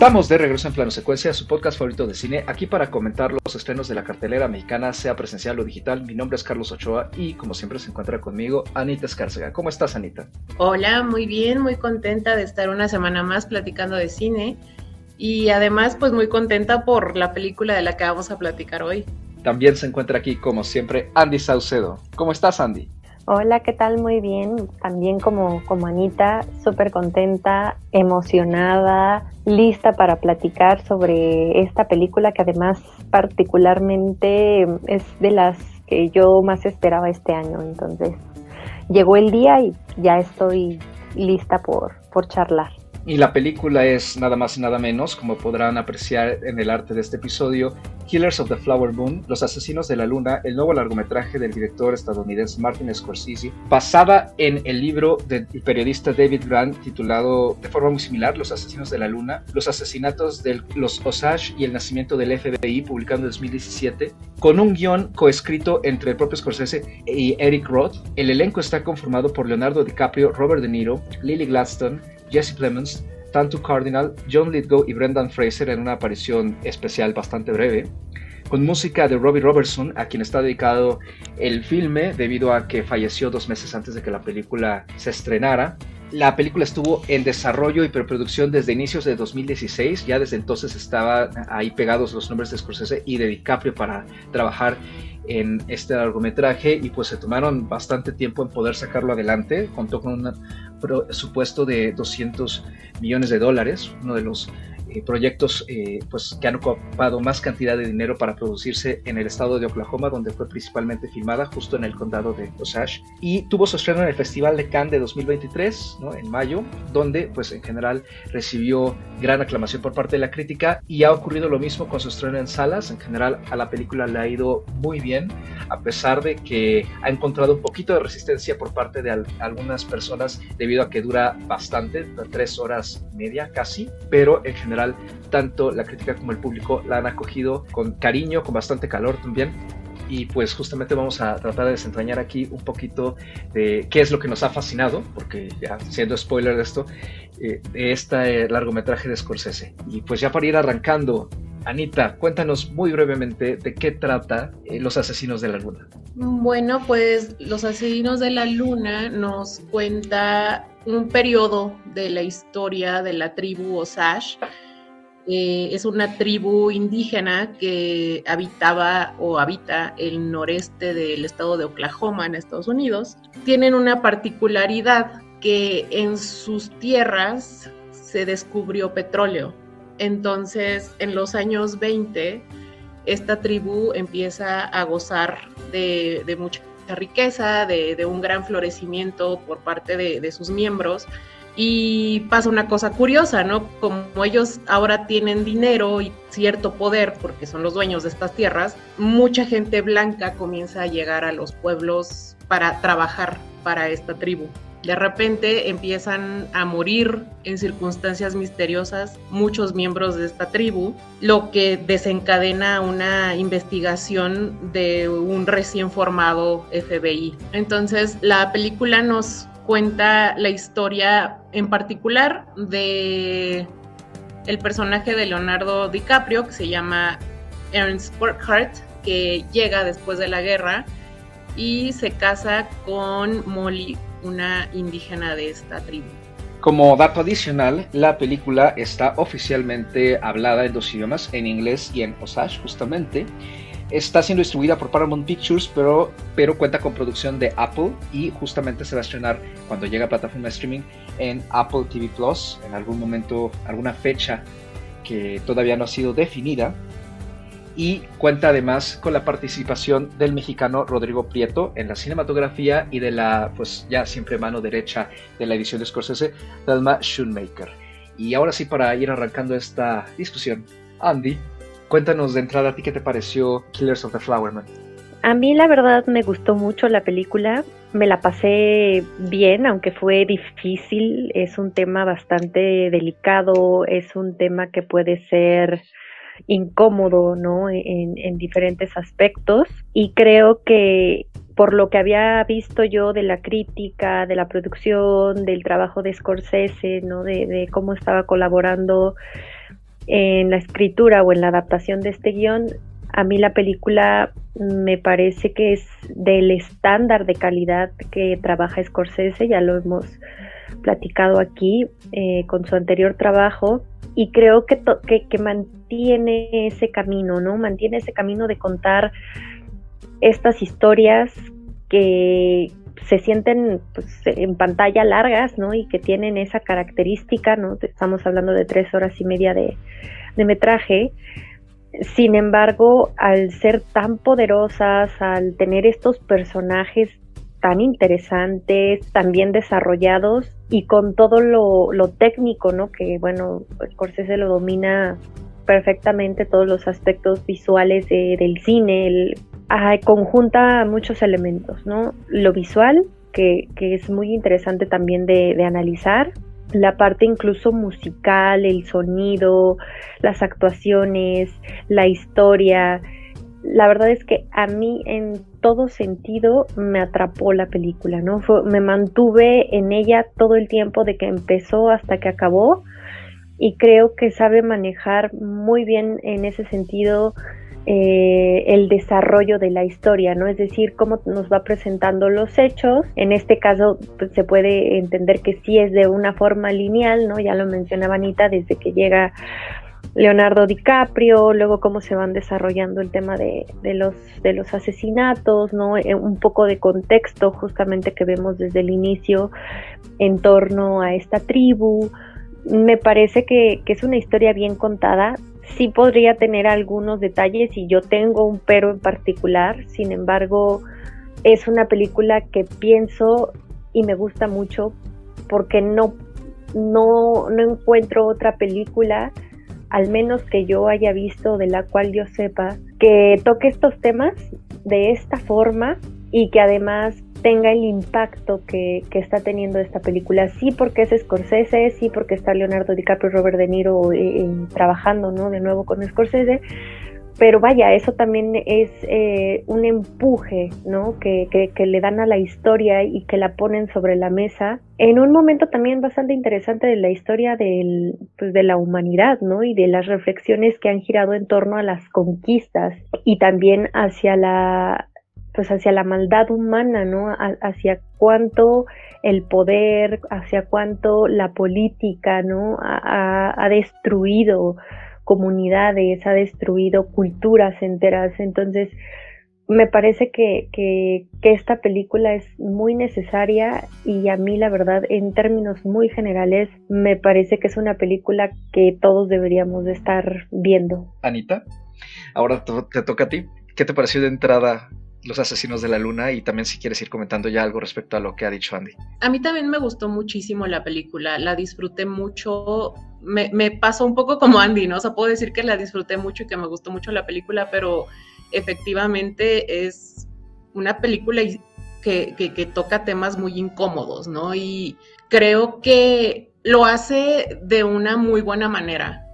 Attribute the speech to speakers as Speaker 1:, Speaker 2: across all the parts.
Speaker 1: Estamos de regreso en Plano Secuencia, su podcast favorito de cine, aquí para comentar los estrenos de la cartelera mexicana, sea presencial o digital. Mi nombre es Carlos Ochoa y como siempre se encuentra conmigo Anita Escárcega. ¿Cómo estás, Anita?
Speaker 2: Hola, muy bien, muy contenta de estar una semana más platicando de cine y además pues muy contenta por la película de la que vamos a platicar hoy.
Speaker 1: También se encuentra aquí, como siempre, Andy Saucedo. ¿Cómo estás, Andy?
Speaker 3: Hola, ¿qué tal? Muy bien. También como, como Anita, súper contenta, emocionada, lista para platicar sobre esta película que además particularmente es de las que yo más esperaba este año. Entonces, llegó el día y ya estoy lista por, por charlar.
Speaker 1: Y la película es nada más y nada menos, como podrán apreciar en el arte de este episodio, Killers of the Flower Moon, Los Asesinos de la Luna, el nuevo largometraje del director estadounidense Martin Scorsese, basada en el libro del periodista David Grant titulado de forma muy similar Los Asesinos de la Luna, Los Asesinatos de los Osage y el Nacimiento del FBI, publicado en 2017, con un guion coescrito entre el propio Scorsese y Eric Roth. El elenco está conformado por Leonardo DiCaprio, Robert De Niro, Lily Gladstone, Jesse Plemons, Tantu Cardinal, John Lithgow y Brendan Fraser en una aparición especial bastante breve, con música de Robbie Robertson, a quien está dedicado el filme debido a que falleció dos meses antes de que la película se estrenara. La película estuvo en desarrollo y preproducción desde inicios de 2016, ya desde entonces estaban ahí pegados los nombres de Scorsese y de DiCaprio para trabajar en este largometraje y pues se tomaron bastante tiempo en poder sacarlo adelante. Contó con un presupuesto de 200 millones de dólares, uno de los eh, proyectos eh, pues, que han ocupado más cantidad de dinero para producirse en el estado de Oklahoma, donde fue principalmente filmada, justo en el condado de Osage. Y tuvo su estreno en el Festival de Cannes de 2023, ¿no? en mayo, donde pues en general recibió gran aclamación por parte de la crítica y ha ocurrido lo mismo con su estreno en salas. En general a la película le ha ido muy bien, a pesar de que ha encontrado un poquito de resistencia por parte de algunas personas debido a que dura bastante, tres horas media casi, pero en general tanto la crítica como el público la han acogido con cariño, con bastante calor también. Y pues justamente vamos a tratar de desentrañar aquí un poquito de qué es lo que nos ha fascinado, porque ya siendo spoiler de esto, eh, de este largometraje de Scorsese. Y pues ya para ir arrancando, Anita, cuéntanos muy brevemente de qué trata eh, Los Asesinos de la Luna.
Speaker 2: Bueno, pues Los Asesinos de la Luna nos cuenta un periodo de la historia de la tribu Osage eh, es una tribu indígena que habitaba o habita el noreste del estado de Oklahoma en Estados Unidos. Tienen una particularidad que en sus tierras se descubrió petróleo. Entonces, en los años 20, esta tribu empieza a gozar de, mucha riqueza, de, un gran florecimiento por parte de sus miembros y pasa una cosa curiosa, ¿no? Como ellos ahora tienen dinero y cierto poder, porque son los dueños de estas tierras, mucha gente blanca comienza a llegar a los pueblos para trabajar para esta tribu. De repente empiezan a morir en circunstancias misteriosas muchos miembros de esta tribu, lo que desencadena una investigación de un recién formado FBI. Entonces la película nos cuenta la historia en particular de el personaje de Leonardo DiCaprio que se llama Ernst Burkhardt que llega después de la guerra y se casa con Molly, una indígena de esta tribu.
Speaker 1: Como dato adicional, la película está oficialmente hablada en dos idiomas, en inglés y en Osage justamente, Está siendo distribuida por Paramount Pictures, pero, pero cuenta con producción de Apple y justamente se va a estrenar cuando llegue a plataforma de streaming en Apple TV Plus, en algún momento, alguna fecha que todavía no ha sido definida. Y cuenta además con la participación del mexicano Rodrigo Prieto en la cinematografía y de la, pues ya siempre mano derecha de la edición de Scorsese, Thelma Schoonmaker. Y ahora sí, para ir arrancando esta discusión, Andy, Cuéntanos de entrada a ti qué te pareció Killers of the Flower Man.
Speaker 3: A mí la verdad me gustó mucho la película, me la pasé bien, aunque fue difícil, es un tema bastante delicado, es un tema que puede ser incómodo, ¿no? En, en diferentes aspectos y creo que por lo que había visto yo de la crítica, de la producción, del trabajo de Scorsese, ¿no? De cómo estaba colaborando en la escritura o en la adaptación de este guion, a mí la película me parece que es del estándar de calidad que trabaja Scorsese, ya lo hemos platicado aquí eh, con su anterior trabajo, y creo que, que, que, mantiene ese camino, ¿no? Mantiene ese camino de contar estas historias que se sienten pues, en pantalla largas, ¿no? Y que tienen esa característica, ¿no? Estamos hablando de tres horas y media de, de metraje. Sin embargo, al ser tan poderosas, al tener estos personajes tan interesantes, tan bien desarrollados y con todo lo, lo técnico, ¿no? Que bueno, Scorsese lo domina perfectamente todos los aspectos visuales del cine, el, conjunta muchos elementos, ¿no? Lo visual, que, que es muy interesante también de, de, analizar, la parte incluso musical, el sonido, las actuaciones, la historia. La verdad es que a mí en todo sentido me atrapó la película, ¿no? me mantuve en ella todo el tiempo de que empezó hasta que acabó y creo que sabe manejar muy bien en ese sentido eh, el desarrollo de la historia, ¿no? Es decir, cómo nos va presentando los hechos. En este caso pues, se puede entender que sí es de una forma lineal, ¿no? Ya lo mencionaba Anita, desde que llega Leonardo DiCaprio, luego cómo se van desarrollando el tema de, de, los, de los asesinatos, ¿no? Eh, un poco de contexto justamente que vemos desde el inicio en torno a esta tribu, me parece que, es una historia bien contada. Sí podría tener algunos detalles y yo tengo un pero en particular, sin embargo, es una película que pienso y me gusta mucho porque no, no, no encuentro otra película, al menos que yo haya visto, de la cual yo sepa, que toque estos temas de esta forma y que además tenga el impacto que, está teniendo esta película. Sí porque es Scorsese, sí porque está Leonardo DiCaprio y Robert De Niro eh, eh, trabajando ¿no? de nuevo con Scorsese, pero vaya, eso también es eh, un empuje ¿no? Que, que, le dan a la historia y que la ponen sobre la mesa en un momento también bastante interesante de la historia del, pues, de la humanidad ¿no? y de las reflexiones que han girado en torno a las conquistas y también hacia la pues hacia la maldad humana, ¿no? hacia cuánto el poder, hacia cuánto la política, ¿no? Ha, destruido comunidades, ha destruido culturas enteras. Entonces, me parece que, que, que, esta película es muy necesaria y a mí la verdad en términos muy generales me parece que es una película que todos deberíamos de estar viendo.
Speaker 1: Anita, ahora te toca a ti. ¿Qué te pareció de entrada los Asesinos de la Luna y también si quieres ir comentando ya algo respecto a lo que ha dicho Andy.
Speaker 2: A mí también me gustó muchísimo la película, la disfruté mucho, me, pasó un poco como Andy, ¿no? O sea, puedo decir que la disfruté mucho y que me gustó mucho la película, pero efectivamente es una película que, que toca temas muy incómodos, ¿no? Y creo que lo hace de una muy buena manera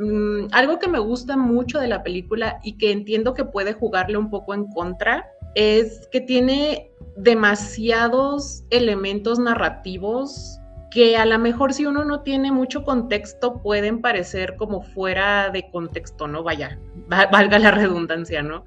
Speaker 2: Mm, algo que me gusta mucho de la película y que entiendo que puede jugarle un poco en contra es que tiene demasiados elementos narrativos que a lo mejor si uno no tiene mucho contexto pueden parecer como fuera de contexto, ¿no? Vaya, valga la redundancia, ¿no?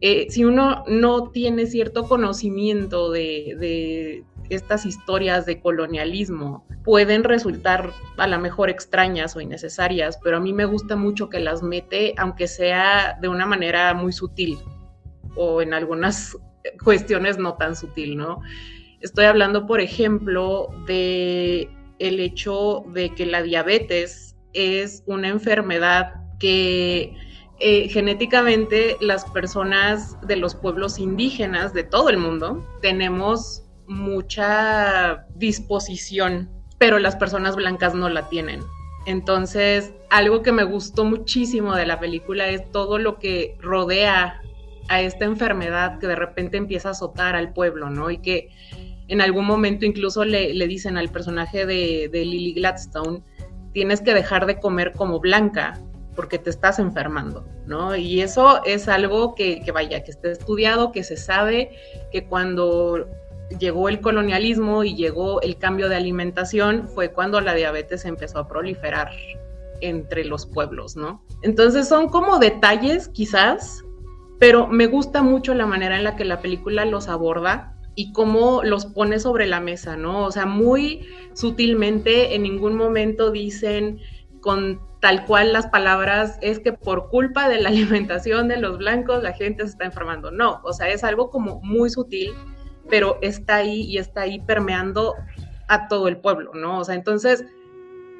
Speaker 2: Eh, si uno no tiene cierto conocimiento de, estas historias de colonialismo pueden resultar a lo mejor extrañas o innecesarias, pero a mí me gusta mucho que las mete, aunque sea de una manera muy sutil o en algunas cuestiones no tan sutil, ¿no? Estoy hablando, por ejemplo, de el hecho de que la diabetes es una enfermedad que eh, genéticamente las personas de los pueblos indígenas de todo el mundo tenemos mucha disposición, pero las personas blancas no la tienen. Entonces, algo que me gustó muchísimo de la película es todo lo que rodea a esta enfermedad que de repente empieza a azotar al pueblo, ¿no? Y que en algún momento incluso le, dicen al personaje de, Lily Gladstone, tienes que dejar de comer como blanca porque te estás enfermando, ¿no? Y eso es algo que, que vaya, que esté estudiado, que se sabe que cuando llegó el colonialismo y llegó el cambio de alimentación, fue cuando la diabetes empezó a proliferar entre los pueblos, ¿no? Entonces son como detalles quizás, pero me gusta mucho la manera en la que la película los aborda y cómo los pone sobre la mesa, ¿no? O sea, muy sutilmente en ningún momento dicen con tal cual las palabras es que por culpa de la alimentación de los blancos la gente se está enfermando. No, o sea, es algo como muy sutil, pero está ahí y está ahí permeando a todo el pueblo, ¿no? O sea, entonces,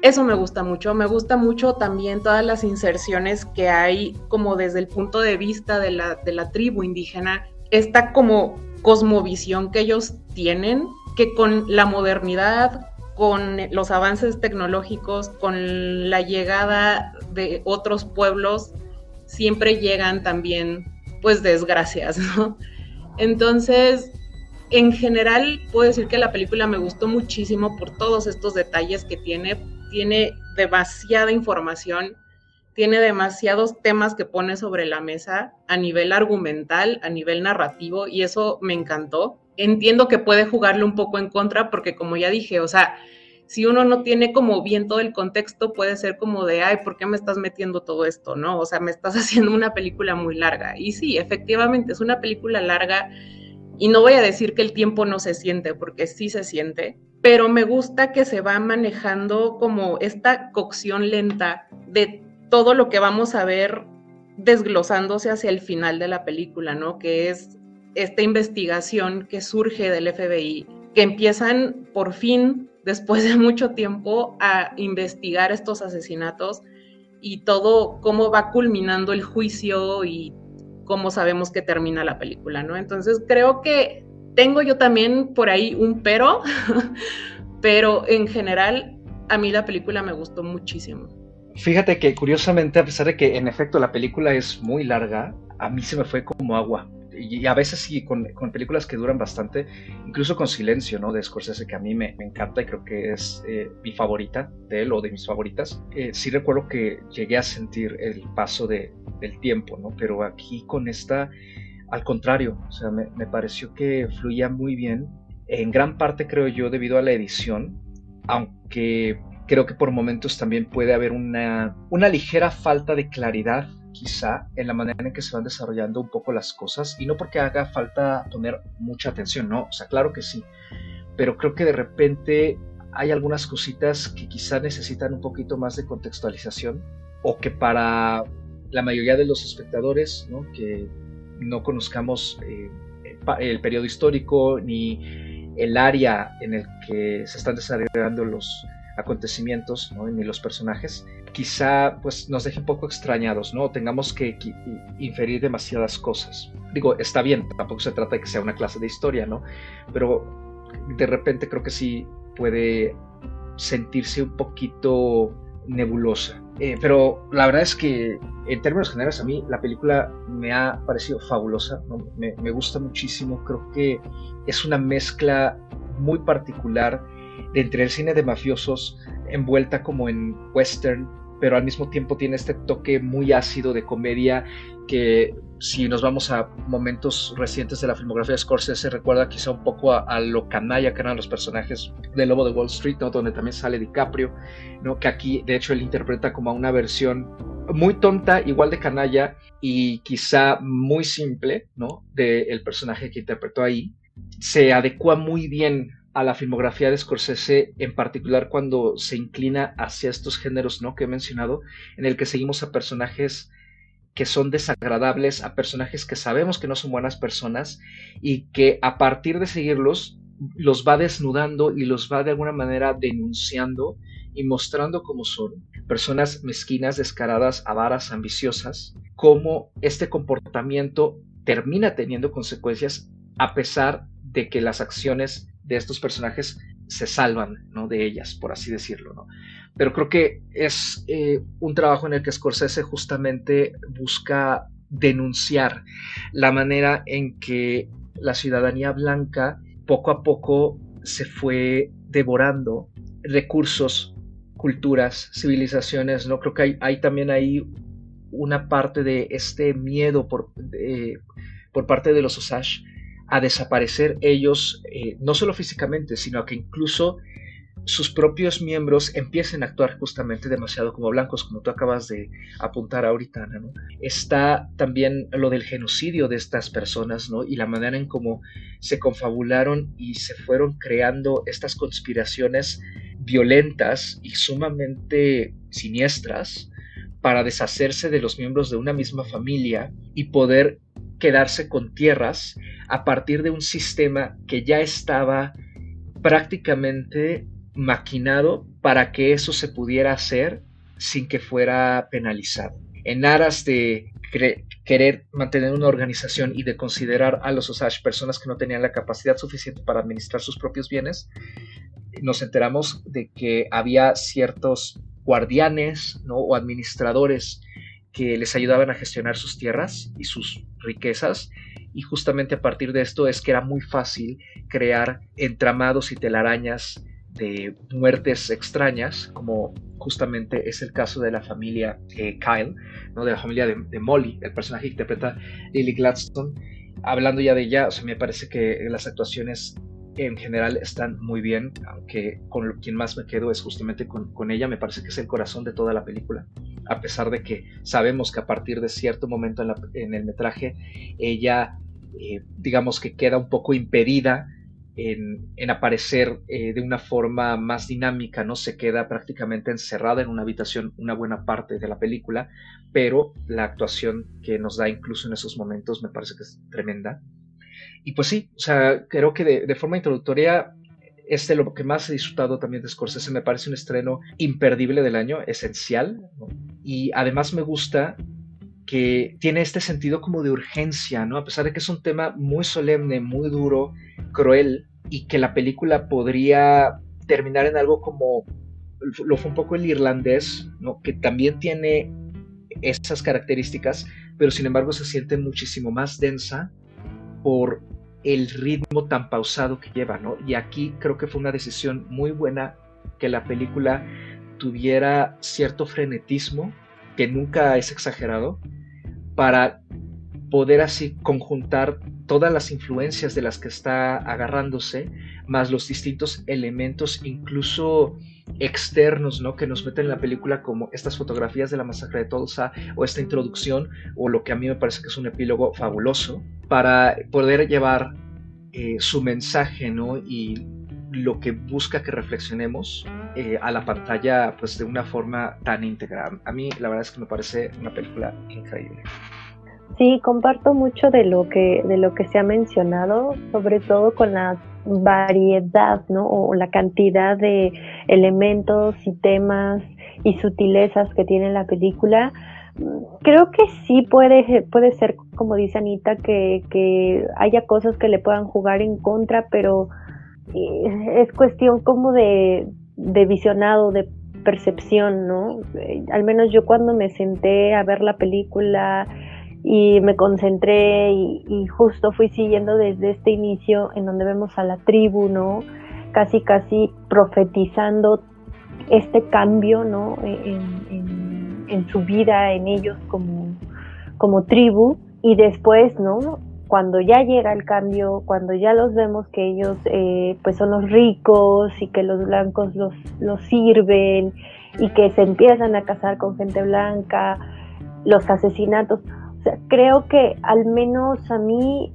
Speaker 2: eso me gusta mucho. Me gusta mucho también todas las inserciones que hay como desde el punto de vista de la, de la tribu indígena, esta como cosmovisión que ellos tienen, que con la modernidad, con los avances tecnológicos, con la llegada de otros pueblos, siempre llegan también, pues, desgracias, ¿no? Entonces, en general, puedo decir que la película me gustó muchísimo por todos estos detalles que tiene. Tiene demasiada información, tiene demasiados temas que pone sobre la mesa a nivel argumental, a nivel narrativo, y eso me encantó entiendo que puede jugarle un poco en contra porque como ya dije, o sea, si uno no tiene como bien todo el contexto, puede ser como de, ay, ¿por qué me estás metiendo todo esto? ¿No? O sea, me estás haciendo una película muy larga. Y sí, efectivamente, es una película larga y no voy a decir que el tiempo no se siente, porque sí se siente, pero me gusta que se va manejando como esta cocción lenta de todo lo que vamos a ver desglosándose hacia el final de la película, ¿no? Que es esta investigación que surge del FBI, que empiezan por fin, después de mucho tiempo, a investigar estos asesinatos y todo cómo va culminando el juicio y cómo sabemos que termina la película, ¿no? Entonces creo que tengo yo también por ahí un pero, pero en general a mí la película me gustó muchísimo.
Speaker 1: Fíjate que curiosamente, a pesar de que en efecto la película es muy larga, a mí se me fue como agua y a veces sí, con, películas que duran bastante, incluso con Silencio, ¿no? De Scorsese, que a mí me, encanta y creo que es eh, mi favorita de él o de mis favoritas. Eh, sí recuerdo que llegué a sentir el paso de, del tiempo, ¿no? Pero aquí con esta, al contrario, o sea, me, me pareció que fluía muy bien, en gran parte creo yo debido a la edición, aunque creo que por momentos también puede haber una, una ligera falta de claridad quizá en la manera en que se van desarrollando un poco las cosas y no porque haga falta poner mucha atención, no, o sea, claro que sí, pero creo que de repente hay algunas cositas que quizá necesitan un poquito más de contextualización o que para la mayoría de los espectadores, ¿no? que no conozcamos eh, el periodo histórico ni el área en el que se están desarrollando los acontecimientos ¿no? ni los personajes, quizá pues nos deje un poco extrañados, ¿no? Tengamos que, inferir demasiadas cosas. Digo, está bien, tampoco se trata de que sea una clase de historia, ¿no? Pero de repente creo que sí puede sentirse un poquito nebulosa. Eh, pero la verdad es que en términos generales a mí la película me ha parecido fabulosa, me, me gusta muchísimo, creo que es una mezcla muy particular entre el cine de mafiosos envuelta como en western pero al mismo tiempo tiene este toque muy ácido de comedia que si nos vamos a momentos recientes de la filmografía de Scorsese recuerda quizá un poco a, lo canalla que eran los personajes del Lobo de Wall Street, donde también sale DiCaprio, ¿no? que aquí de hecho él interpreta como una versión muy tonta, igual de canalla y quizá muy simple ¿no? del personaje que interpretó ahí. Se adecua muy bien a la filmografía de Scorsese, en particular cuando se inclina hacia estos géneros ¿no? que he mencionado, en el que seguimos a personajes que son desagradables, a personajes que sabemos que no son buenas personas y que a partir de seguirlos los va desnudando y los va de alguna manera denunciando y mostrando cómo son personas mezquinas, descaradas, avaras, ambiciosas, cómo este comportamiento termina teniendo consecuencias a pesar de que las acciones de estos personajes se salvan ¿no? de ellas, por así decirlo. ¿no? Pero creo que es eh, un trabajo en el que Scorsese justamente busca denunciar la manera en que la ciudadanía blanca poco a poco se fue devorando recursos, culturas, civilizaciones. ¿no? Creo que hay, también ahí una parte de este miedo por, por parte de los Osage a desaparecer ellos, eh, no solo físicamente, sino que incluso sus propios miembros empiecen a actuar justamente demasiado como blancos, como tú acabas de apuntar ahorita, ¿no? Está también lo del genocidio de estas personas, ¿no? Y la manera en cómo se confabularon y se fueron creando estas conspiraciones violentas y sumamente siniestras para deshacerse de los miembros de una misma familia y poder quedarse con tierras a partir de un sistema que ya estaba prácticamente maquinado para que eso se pudiera hacer sin que fuera penalizado. En aras de querer mantener una organización y de considerar a los Osage personas que no tenían la capacidad suficiente para administrar sus propios bienes, nos enteramos de que había ciertos guardianes o administradores que les ayudaban a gestionar sus tierras y sus riquezas y justamente a partir de esto es que era muy fácil crear entramados y telarañas de muertes extrañas, como justamente es el caso de la familia eh, Kyle, ¿no? de la familia de, Molly, el personaje que interpreta Lily Gladstone. Hablando ya de ella, o me parece que las actuaciones en general están muy bien, aunque con quien más me quedo es justamente con, ella, me parece que es el corazón de toda la película, a pesar de que sabemos que a partir de cierto momento en, el metraje, ella, eh, digamos que queda un poco impedida en, aparecer eh, de una forma más dinámica, ¿no? Se queda prácticamente encerrada en una habitación una buena parte de la película, pero la actuación que nos da incluso en esos momentos me parece que es tremenda. Y pues sí, o sea, creo que de, forma introductoria es de lo que más he disfrutado también de Scorsese. Me parece un estreno imperdible del año, esencial. Y además me gusta que tiene este sentido como de urgencia, ¿no? A pesar de que es un tema muy solemne, muy duro, cruel, y que la película podría terminar en algo como lo fue un poco el irlandés, ¿no? Que también tiene esas características, pero sin embargo se siente muchísimo más densa por el ritmo tan pausado que lleva, ¿no? Y aquí creo que fue una decisión muy buena que la película tuviera cierto frenetismo, que nunca es exagerado, para poder así conjuntar todas las influencias de las que está agarrándose, más los distintos elementos, incluso externos, ¿no? Que nos meten en la película, como estas fotografías de la masacre de Tulsa, o esta introducción, o lo que a mí me parece que es un epílogo fabuloso, para poder llevar eh, su mensaje, ¿no? Y lo que busca que reflexionemos eh, a la pantalla pues de una forma tan íntegra. A mí la verdad es que me parece una película increíble.
Speaker 3: Sí, comparto mucho de lo que de lo que se ha mencionado, sobre todo con la variedad, ¿no? O la cantidad de elementos y temas y sutilezas que tiene la película. Creo que sí puede, puede ser, como dice Anita, que, que haya cosas que le puedan jugar en contra, pero eh, es cuestión como de, de visionado, de percepción, ¿no? Eh, al menos yo cuando me senté a ver la película y me concentré y, justo fui siguiendo desde este inicio en donde vemos a la tribu, ¿no? Casi, casi profetizando este cambio, ¿no? En, en su vida, en ellos como, como tribu y después, ¿no? Cuando ya llega el cambio, cuando ya los vemos que ellos eh, pues son los ricos y que los blancos los, los sirven y que se empiezan a casar con gente blanca, los asesinatos, creo que al menos a mí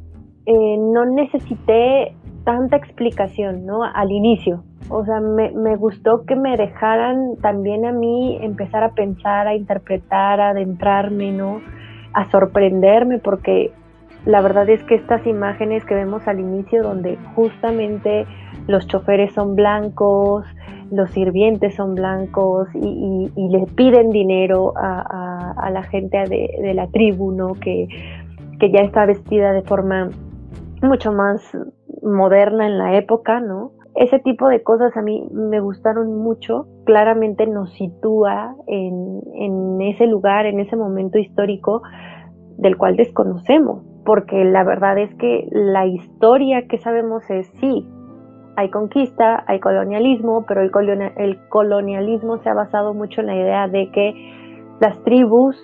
Speaker 3: eh, no necesité tanta explicación, ¿no? Al inicio. O sea, me, me, gustó que me dejaran también a mí empezar a pensar, a interpretar, a adentrarme, ¿no? A sorprenderme, porque la verdad es que estas imágenes que vemos al inicio, donde justamente los choferes son blancos, los sirvientes son blancos y, y, les piden dinero a, la gente de, de, la tribu, ¿no? Que, que ya está vestida de forma mucho más moderna en la época, ¿no? Ese tipo de cosas a mí me gustaron mucho. Claramente nos sitúa en, en ese lugar, en ese momento histórico del cual desconocemos, porque la verdad es que la historia que sabemos es sí, hay conquista, hay colonialismo, pero el, colonialismo se ha basado mucho en la idea de que las tribus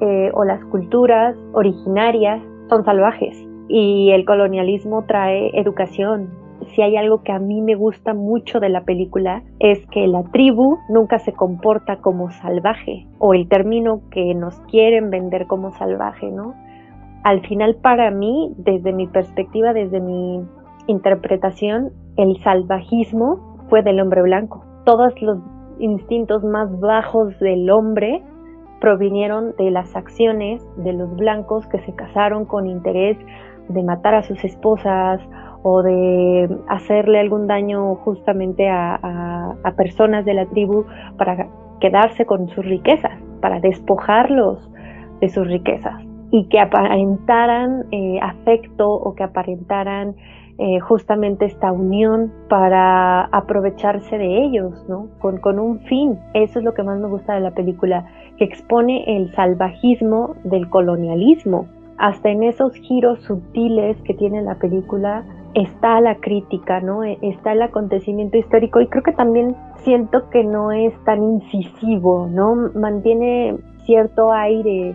Speaker 3: eh, o las culturas originarias son salvajes y el colonialismo trae educación, si hay algo que a mí me gusta mucho de la película, es que la tribu nunca se comporta como salvaje, o el término que nos quieren vender como salvaje, ¿no? Al final para mí, desde mi perspectiva, desde mi interpretación, el salvajismo fue del hombre blanco. Todos los instintos más bajos del hombre provinieron de las acciones de los blancos que se casaron con interés de matar a sus esposas o de hacerle algún daño justamente a, personas de la tribu para quedarse con sus riquezas, para despojarlos de sus riquezas y que aparentaran eh, afecto o que aparentaran eh, justamente esta unión para aprovecharse de ellos, ¿no? Con, con, un fin. Eso es lo que más me gusta de la película, que expone el salvajismo del colonialismo. Hasta en esos giros sutiles que tiene la película está la crítica, ¿no? E, está el acontecimiento histórico y creo que también siento que no es tan incisivo, ¿no? Mantiene cierto aire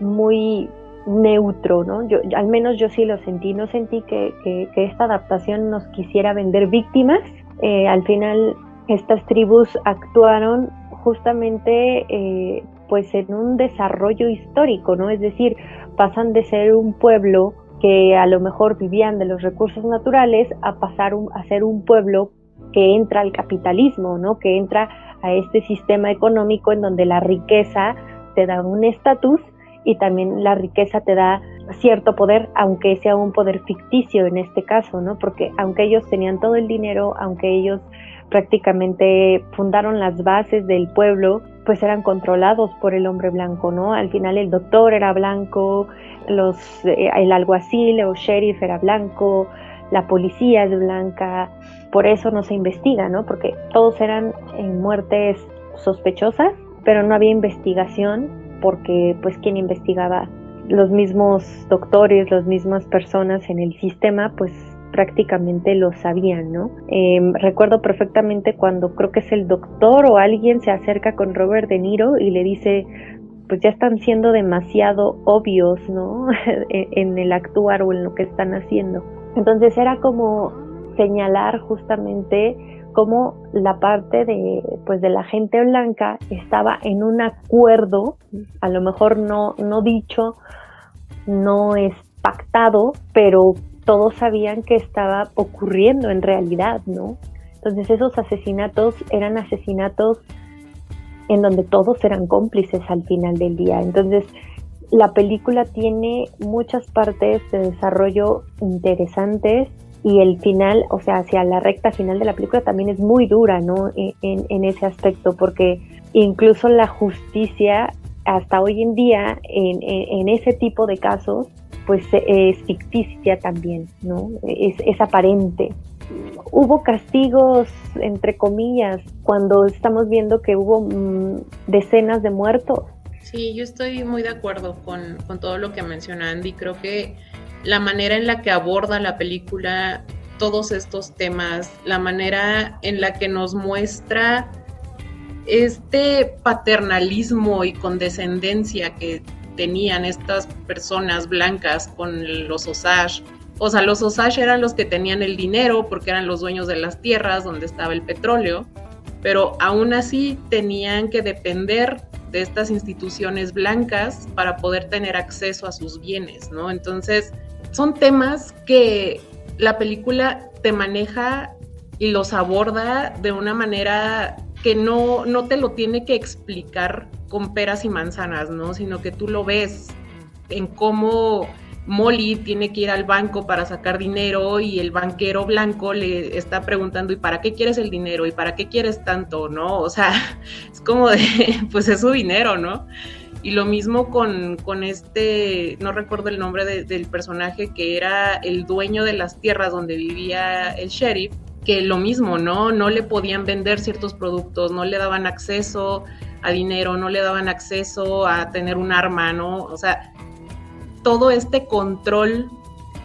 Speaker 3: muy neutro, ¿no? Yo, al menos yo sí lo sentí, no sentí que, esta adaptación nos quisiera vender víctimas. Eh, al final estas tribus actuaron justamente eh, pues en un desarrollo histórico, ¿no? Es decir, pasan de ser un pueblo que a lo mejor vivían de los recursos naturales a pasar a ser un pueblo que entra al capitalismo, ¿no? Que entra a este sistema económico en donde la riqueza te da un estatus y también la riqueza te da cierto poder, aunque sea un poder ficticio en este caso, ¿no? Porque aunque ellos tenían todo el dinero, aunque ellos prácticamente fundaron las bases del pueblo, pues eran controlados por el hombre blanco, ¿no? Al final el doctor era blanco, los, eh, el alguacil o sheriff era blanco, la policía es blanca, por eso no se investiga, ¿no? Porque todos eran muertes sospechosas, pero no había investigación porque pues quien investigaba los mismos doctores, las mismas personas en el sistema, pues prácticamente lo sabían, ¿no? Em, recuerdo perfectamente cuando creo que es el doctor o alguien se acerca con Robert De Niro y le dice, pues ya están siendo demasiado obvios, ¿no? en el actuar o en lo que están haciendo. Entonces era como señalar justamente cómo la parte de, pues de la gente blanca estaba en un acuerdo, a lo mejor no, no dicho, no es pactado, pero todos sabían que estaba ocurriendo en realidad, ¿no? Entonces esos asesinatos eran asesinatos en donde todos eran cómplices al final del día. Entonces la película tiene muchas partes de desarrollo interesantes y el final, o sea, hacia la recta final de la película también es muy dura, ¿no? E, en, ese aspecto, porque incluso la justicia hasta hoy en día en, en, ese tipo de casos, pues es ficticia también, ¿no? Es, es aparente. Hubo castigos, entre comillas, cuando estamos viendo que hubo mm, decenas de muertos.
Speaker 2: Sí, yo estoy muy de acuerdo con, con todo lo que menciona Andy. Creo que la manera en la que aborda la película todos estos temas, la manera en la que nos muestra este paternalismo y condescendencia que tenían estas personas blancas con los Osage. O sea, los Osage eran los que tenían el dinero porque eran los dueños de las tierras donde estaba el petróleo, pero aún así tenían que depender de estas instituciones blancas para poder tener acceso a sus bienes, ¿no? Entonces, son temas que la película te maneja y los aborda de una manera que no, no te lo tiene que explicar con peras y manzanas, ¿no? Sino que tú lo ves en cómo Molly tiene que ir al banco para sacar dinero y el banquero blanco le está preguntando, ¿y para qué quieres el dinero? ¿Y para qué quieres tanto? ¿No? O sea, es como de, pues es su dinero, ¿no? Y lo mismo con, este, no recuerdo el nombre del personaje, que era el dueño de las tierras donde vivía el sheriff, que lo mismo, ¿no? No le podían vender ciertos productos, no le daban acceso a dinero, no le daban acceso a tener un arma, ¿no? O sea, todo este control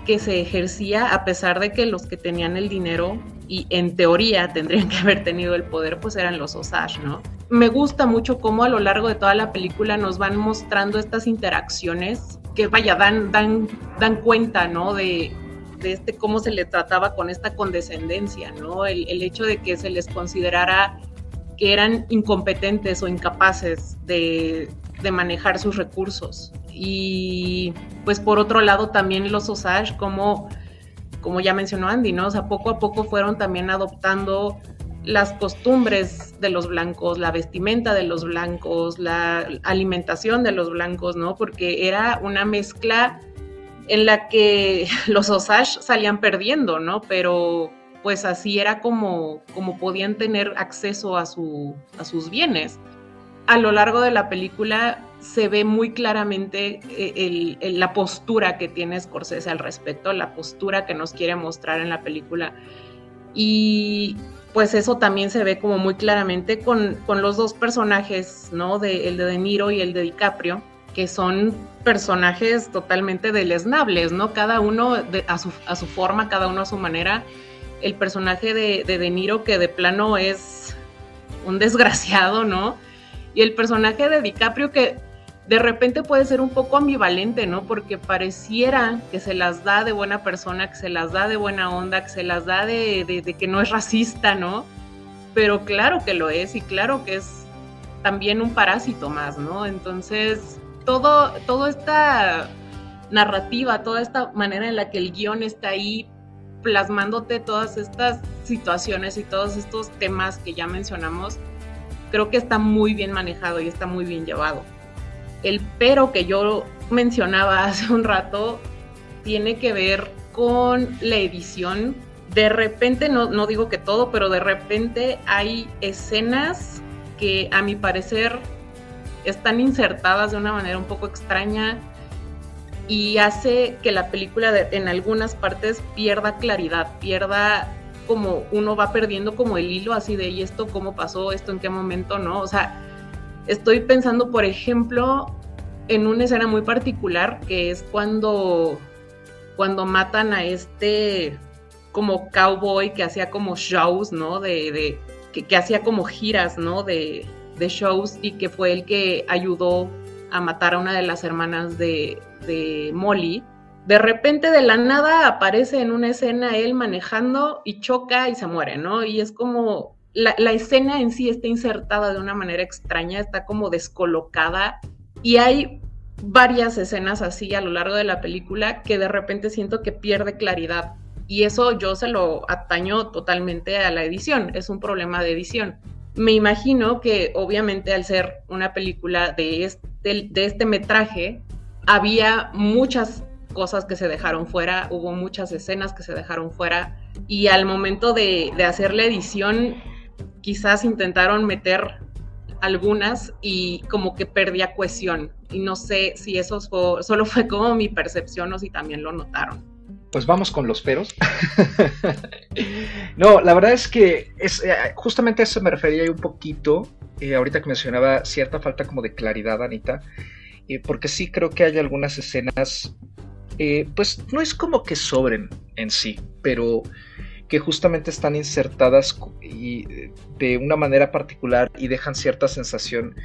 Speaker 2: que se ejercía a pesar de que los que tenían el dinero y en teoría tendrían que haber tenido el poder, pues eran los Osage, ¿no? me gusta mucho cómo a lo largo de toda la película nos van mostrando estas interacciones que vaya, dan, dan, dan cuenta, ¿no? De, este cómo se le trataba con esta condescendencia, ¿no? El, el hecho de que se les considerara que eran incompetentes o incapaces de, de manejar sus recursos. Y pues por otro lado también los Osage, como, como ya mencionó Andy, ¿no? O sea, poco a poco fueron también adoptando las costumbres de los blancos, la vestimenta de los blancos, la alimentación de los blancos, ¿no? Porque era una mezcla en la que los Osage salían perdiendo, ¿no? Pero pues así era como, como podían tener acceso a, su, a sus bienes. A lo largo de la película se ve muy claramente eh, la postura que tiene Scorsese al respecto, la postura que nos quiere mostrar en la película. Y pues eso también se ve como muy claramente con, los dos personajes, ¿no? De, el de De Niro y el de DiCaprio, que son personajes totalmente deleznables, ¿no? Cada uno a, su, a, su, forma, cada uno a su manera. El personaje de, de De Niro que de plano es un desgraciado, ¿no? Y el personaje de DiCaprio que de repente puede ser un poco ambivalente, ¿no? Porque pareciera que se las da de buena persona, que se las da de buena onda, que se las da de, que no es racista, ¿no? Pero claro que lo es y claro que es también un parásito más, ¿no? Entonces, todo, toda esta narrativa, toda esta manera en la que el guion está ahí plasmándote todas estas situaciones y todos estos temas que ya mencionamos, creo que está muy bien manejado y está muy bien llevado. El pero que yo mencionaba hace un rato tiene que ver con la edición. De repente, no, no digo que todo, pero de repente hay escenas que a mi parecer están insertadas de una manera un poco extraña y hace que la película en algunas partes pierda claridad, pierda como uno va perdiendo como el hilo así de y esto cómo pasó, esto en qué momento, ¿no? O sea, Estoy pensando, por ejemplo, en una escena muy particular que es cuando, cuando matan a este como cowboy que hacía como shows, ¿no? De, que, hacía como giras, ¿no? De, de, shows y que fue el que ayudó a matar a una de las hermanas de, de Molly. De repente de la nada aparece en una escena él manejando y choca y se muere, ¿no? Y es como, la, escena en sí está insertada de una manera extraña, está como descolocada y hay varias escenas así a lo largo de la película que de repente siento que pierde claridad. Y eso yo se lo ataño totalmente a la edición, es un problema de edición. Me imagino que obviamente al ser una película de este, de este metraje, había muchas cosas que se dejaron fuera, hubo muchas escenas que se dejaron fuera y al momento de, de hacer la edición quizás intentaron meter algunas y como que perdía cohesión. Y no sé si eso solo fue como mi percepción o si también lo notaron.
Speaker 1: Pues vamos con los peros. no, la verdad es que es, eh, justamente a eso me refería un poquito, eh, ahorita que mencionaba cierta falta como de claridad, Anita, eh, porque sí creo que hay algunas escenas, pues no es como que sobren en sí, pero que justamente están insertadas y, de una manera particular y dejan cierta sensación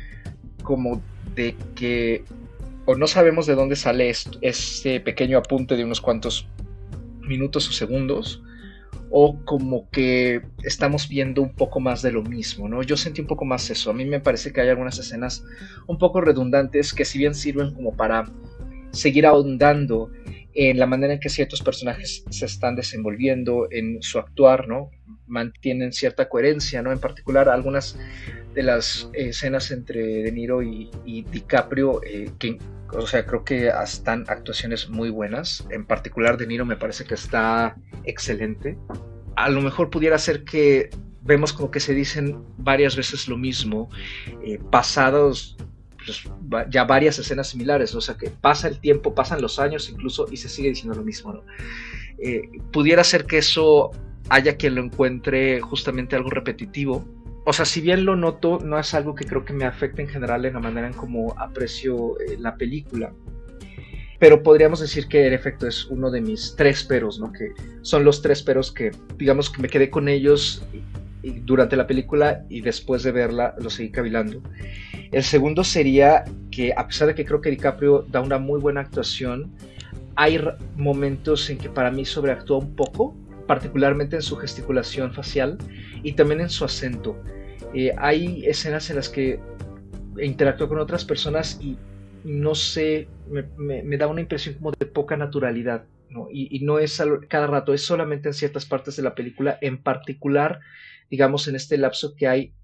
Speaker 1: como de que o no sabemos de dónde sale este pequeño apunte de unos cuantos minutos o segundos o como que estamos viendo un poco más de lo mismo, ¿no? Yo sentí un poco más eso. A mí me parece que hay algunas escenas un poco redundantes que si bien sirven como para seguir ahondando en la manera en que ciertos personajes se están desenvolviendo, en su actuar, ¿no? Mantienen cierta coherencia, ¿no? En particular, algunas de las escenas entre De Niro y, DiCaprio, eh, que, o sea, creo que están actuaciones muy buenas. En particular, De Niro me parece que está excelente. A lo mejor pudiera ser que vemos como que se dicen varias veces lo mismo, eh, pasados pues, ya varias escenas similares, o sea que pasa el tiempo, pasan los años incluso y se sigue diciendo lo mismo. ¿no? Eh, pudiera ser que eso haya quien lo encuentre justamente algo repetitivo. O sea, si bien lo noto, no es algo que creo que me afecte en general en la manera en cómo aprecio eh, la película. Pero podríamos decir que en efecto es uno de mis tres peros, ¿no? Que son los tres peros que, digamos, que me quedé con ellos durante la película y después de verla lo seguí cavilando. El segundo sería que a pesar de que creo que DiCaprio da una muy buena actuación, hay momentos en que para mí sobreactúa un poco, particularmente en su gesticulación facial y también en su acento. Eh, hay escenas en las que interactúa con otras personas y no sé, me, da una impresión como de poca naturalidad. ¿no? Y, y, no es cada rato, es solamente en ciertas partes de la película, en particular, digamos, en este lapso que hay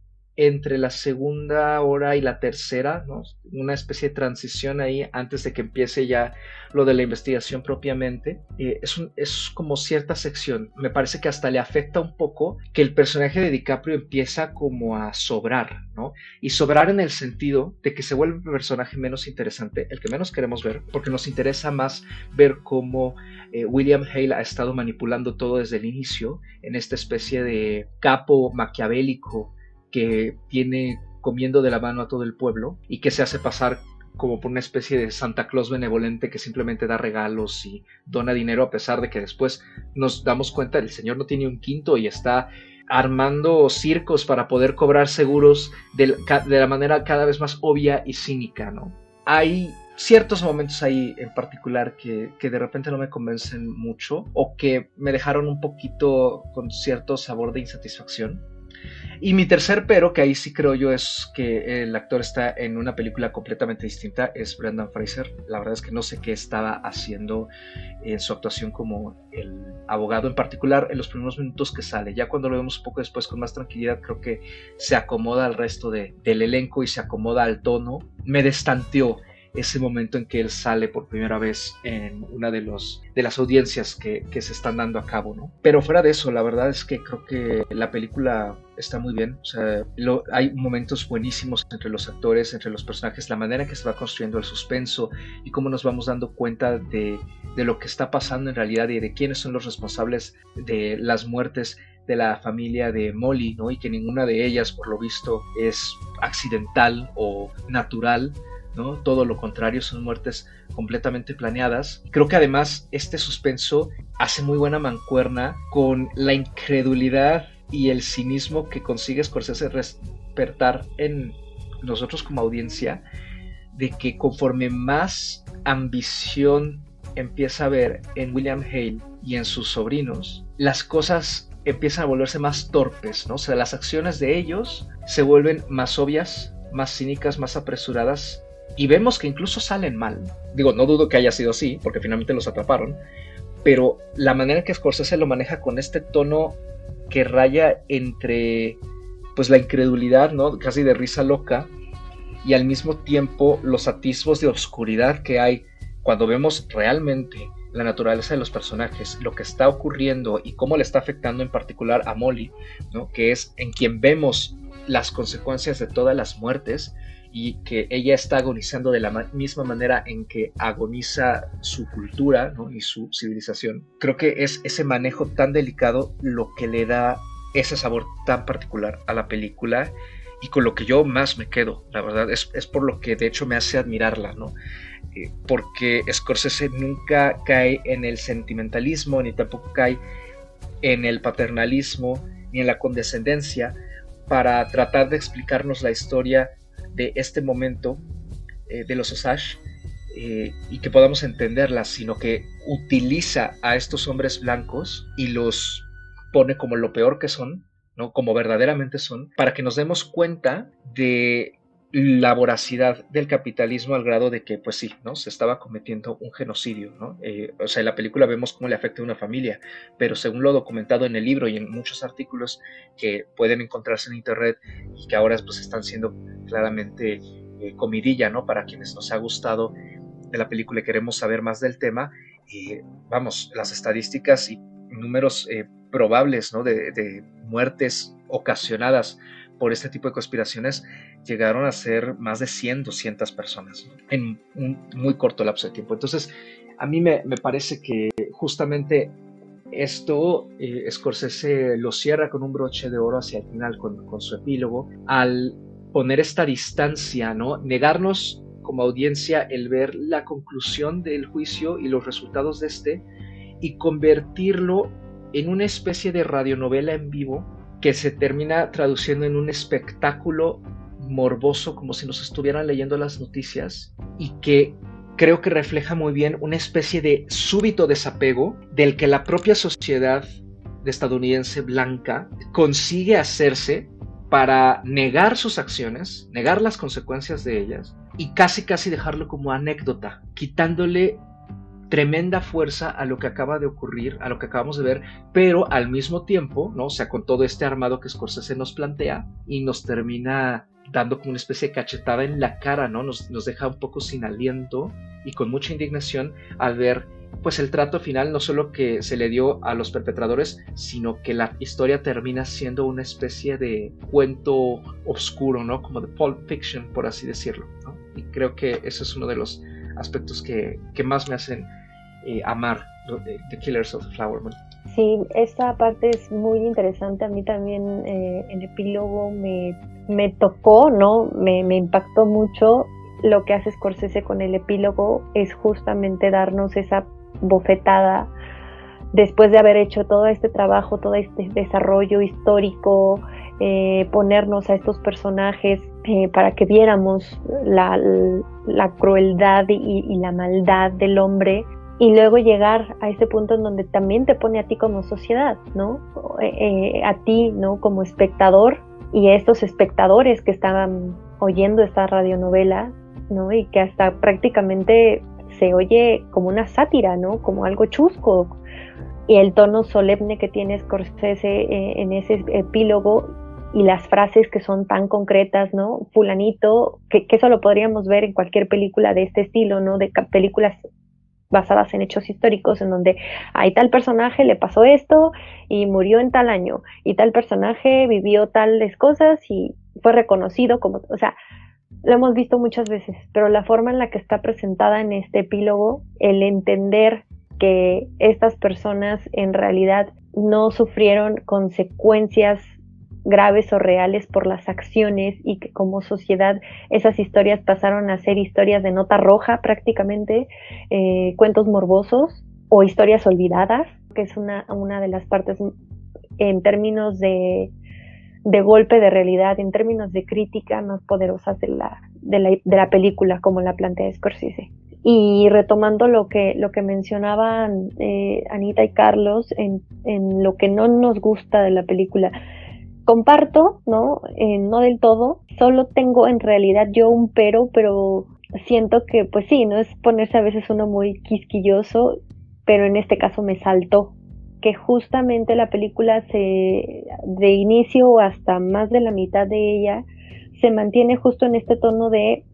Speaker 1: entre la segunda hora y la tercera, ¿no? una especie de transición ahí antes de que empiece ya lo de la investigación propiamente. Es, un, es como cierta sección. Me parece que hasta le afecta un poco que el personaje de DiCaprio empieza como a sobrar, ¿no? Y sobrar en el sentido de que se vuelve un personaje menos interesante, el que menos queremos ver, porque nos interesa más ver cómo eh, William Hale ha estado manipulando todo desde el inicio en esta especie de capo maquiavélico que tiene comiendo de la mano a todo el pueblo y que se hace pasar como por una especie de Santa Claus benevolente que simplemente da regalos y dona dinero a pesar de que después nos damos cuenta el señor no tiene un quinto y está armando circos para poder cobrar seguros de, la manera cada vez más obvia y cínica, ¿no? Hay ciertos momentos ahí en particular que, que, de repente no me convencen mucho o que me dejaron un poquito con cierto sabor de insatisfacción. Y mi tercer pero, que ahí sí creo yo es que el actor está en una película completamente distinta, es Brendan Fraser. La verdad es que no sé qué estaba haciendo en su actuación como el abogado, en particular en los primeros minutos que sale. Ya cuando lo vemos un poco después con más tranquilidad, creo que se acomoda al resto del elenco y se acomoda al tono. Me destanteó ese momento en que él sale por primera vez en una de, los, de las audiencias que, se están dando a cabo, ¿no? Pero fuera de eso, la verdad es que creo que la película está muy bien, o sea, hay momentos buenísimos entre los actores, entre los personajes, la manera en que se va construyendo el suspenso y cómo nos vamos dando cuenta de, de lo que está pasando en realidad y de quiénes son los responsables de las muertes de la familia de Molly, ¿no? Y que ninguna de ellas, por lo visto, es accidental o natural, todo lo contrario, son muertes completamente planeadas. Creo que además este suspenso hace muy buena mancuerna con la incredulidad y el cinismo que consigue Scorsese despertar en nosotros como audiencia de que conforme más ambición empieza a ver en William Hale y en sus sobrinos, las cosas empiezan a volverse más torpes, ¿no? O sea, las acciones de ellos se vuelven más obvias, más cínicas, más apresuradas y vemos que incluso salen mal. Digo, no dudo que haya sido así, porque finalmente los atraparon, pero la manera en que Scorsese lo maneja con este tono que raya entre pues la incredulidad, ¿no? Casi de risa loca y al mismo tiempo los atisbos de oscuridad que hay cuando vemos realmente la naturaleza de los personajes, lo que está ocurriendo y cómo le está afectando en particular a Molly, ¿no? que es en quien vemos las consecuencias de todas las muertes, y que ella está agonizando de la misma manera en que agoniza su cultura y su civilización. Creo que es ese manejo tan delicado lo que le da ese sabor tan particular a la película y con lo que yo más me quedo, la verdad, es, por lo que de hecho me hace admirarla, ¿no? Eh, porque Scorsese nunca cae en el sentimentalismo, ni tampoco cae en el paternalismo, ni en la condescendencia, para tratar de explicarnos la historia de este momento eh, de los Osage eh, y que podamos entenderla, sino que utiliza a estos hombres blancos y los pone como lo peor que son, ¿no? como verdaderamente son, para que nos demos cuenta de la voracidad del capitalismo al grado de que, pues sí, ¿no? Se estaba cometiendo un genocidio, ¿no? Eh, o sea, en la película vemos cómo le afecta a una familia, pero según lo documentado en el libro y en muchos artículos que pueden encontrarse en internet y que ahora pues están siendo claramente eh, comidilla, ¿no? Para quienes nos ha gustado de la película y queremos saber más del tema, eh, vamos, las estadísticas y números probables, ¿no? De muertes ocasionadas por este tipo de conspiraciones llegaron a ser más de 100, 200 personas en un muy corto lapso de tiempo. Entonces, a mí me, parece que justamente esto eh, Scorsese lo cierra con un broche de oro hacia el final, con, con su epílogo, al poner esta distancia, ¿no? Negarnos como audiencia el ver la conclusión del juicio y los resultados de este y convertirlo en una especie de radionovela en vivo que se termina traduciendo en un espectáculo morboso como si nos estuvieran leyendo las noticias y que creo que refleja muy bien una especie de súbito desapego del que la propia sociedad estadounidense blanca consigue hacerse para negar sus acciones, negar las consecuencias de ellas y casi casi dejarlo como anécdota, quitándole tremenda fuerza a lo que acaba de ocurrir, a lo que acabamos de ver, pero al mismo tiempo, ¿no? O sea, con todo este armado que Scorsese nos plantea y nos termina dando como una especie de cachetada en la cara, ¿no? Nos, nos deja un poco sin aliento y con mucha indignación al ver pues el trato final no solo que se le dio a los perpetradores, sino que la historia termina siendo una especie de cuento oscuro, ¿no? Como de Pulp Fiction, por así decirlo. Y creo que ese es uno de los aspectos que, que más me hacen eh, amar The Killers of the Flower Moon.
Speaker 3: Sí, esta parte es muy interesante. A mí también eh, el epílogo me, me tocó, ¿no? Me, impactó mucho. Lo que hace Scorsese con el epílogo es justamente darnos esa bofetada después de haber hecho todo este trabajo, todo este desarrollo histórico, eh, ponernos a estos personajes eh, para que viéramos la, crueldad y, la maldad del hombre y luego llegar a ese punto en donde también te pone a ti como sociedad, ¿no? Eh, a ti, ¿no? Como espectador y a estos espectadores que estaban oyendo esta radionovela, ¿no? Y que hasta prácticamente se oye como una sátira, ¿no? Como algo chusco. Y el tono solemne que tiene Scorsese eh, en ese epílogo y las frases que son tan concretas, ¿no? Fulanito, que, eso lo podríamos ver en cualquier película de este estilo, ¿no? De películas basadas en hechos históricos en donde a tal personaje le pasó esto y murió en tal año y tal personaje vivió tales cosas y fue reconocido como, o sea, lo hemos visto muchas veces, pero la forma en la que está presentada en este epílogo, el entender que estas personas en realidad no sufrieron consecuencias graves o reales por las acciones y que como sociedad esas historias pasaron a ser historias de nota roja prácticamente, eh, cuentos morbosos o historias olvidadas, que es una, una de las partes en términos de de golpe de realidad en términos de crítica más poderosas de la, de la, de la película, como la plantea Scorsese. Y retomando lo que, lo que mencionaban eh, Anita y Carlos en, en, lo que no nos gusta de la película, comparto, ¿no? Eh, no del todo, solo tengo en realidad yo un pero, pero siento que pues sí, ¿no? Es ponerse a veces uno muy quisquilloso, pero en este caso me saltó, que justamente la película se, de inicio hasta más de la mitad de ella se mantiene justo en este tono de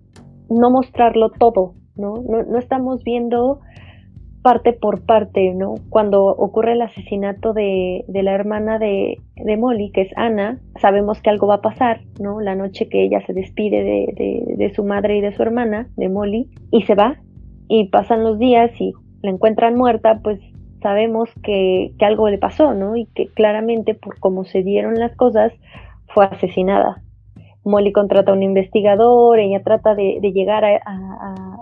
Speaker 3: no mostrarlo todo, ¿no? No, estamos viendo parte por parte, ¿no? Cuando ocurre el asesinato de, la hermana de, Molly, que es Ana, sabemos que algo va a pasar, ¿no? La noche que ella se despide de, de su madre y de su hermana, de Molly, y se va, y pasan los días y la encuentran muerta, pues sabemos que, algo le pasó, ¿no? Y que claramente por cómo se dieron las cosas fue asesinada. Molly contrata a un investigador, ella trata de, llegar a,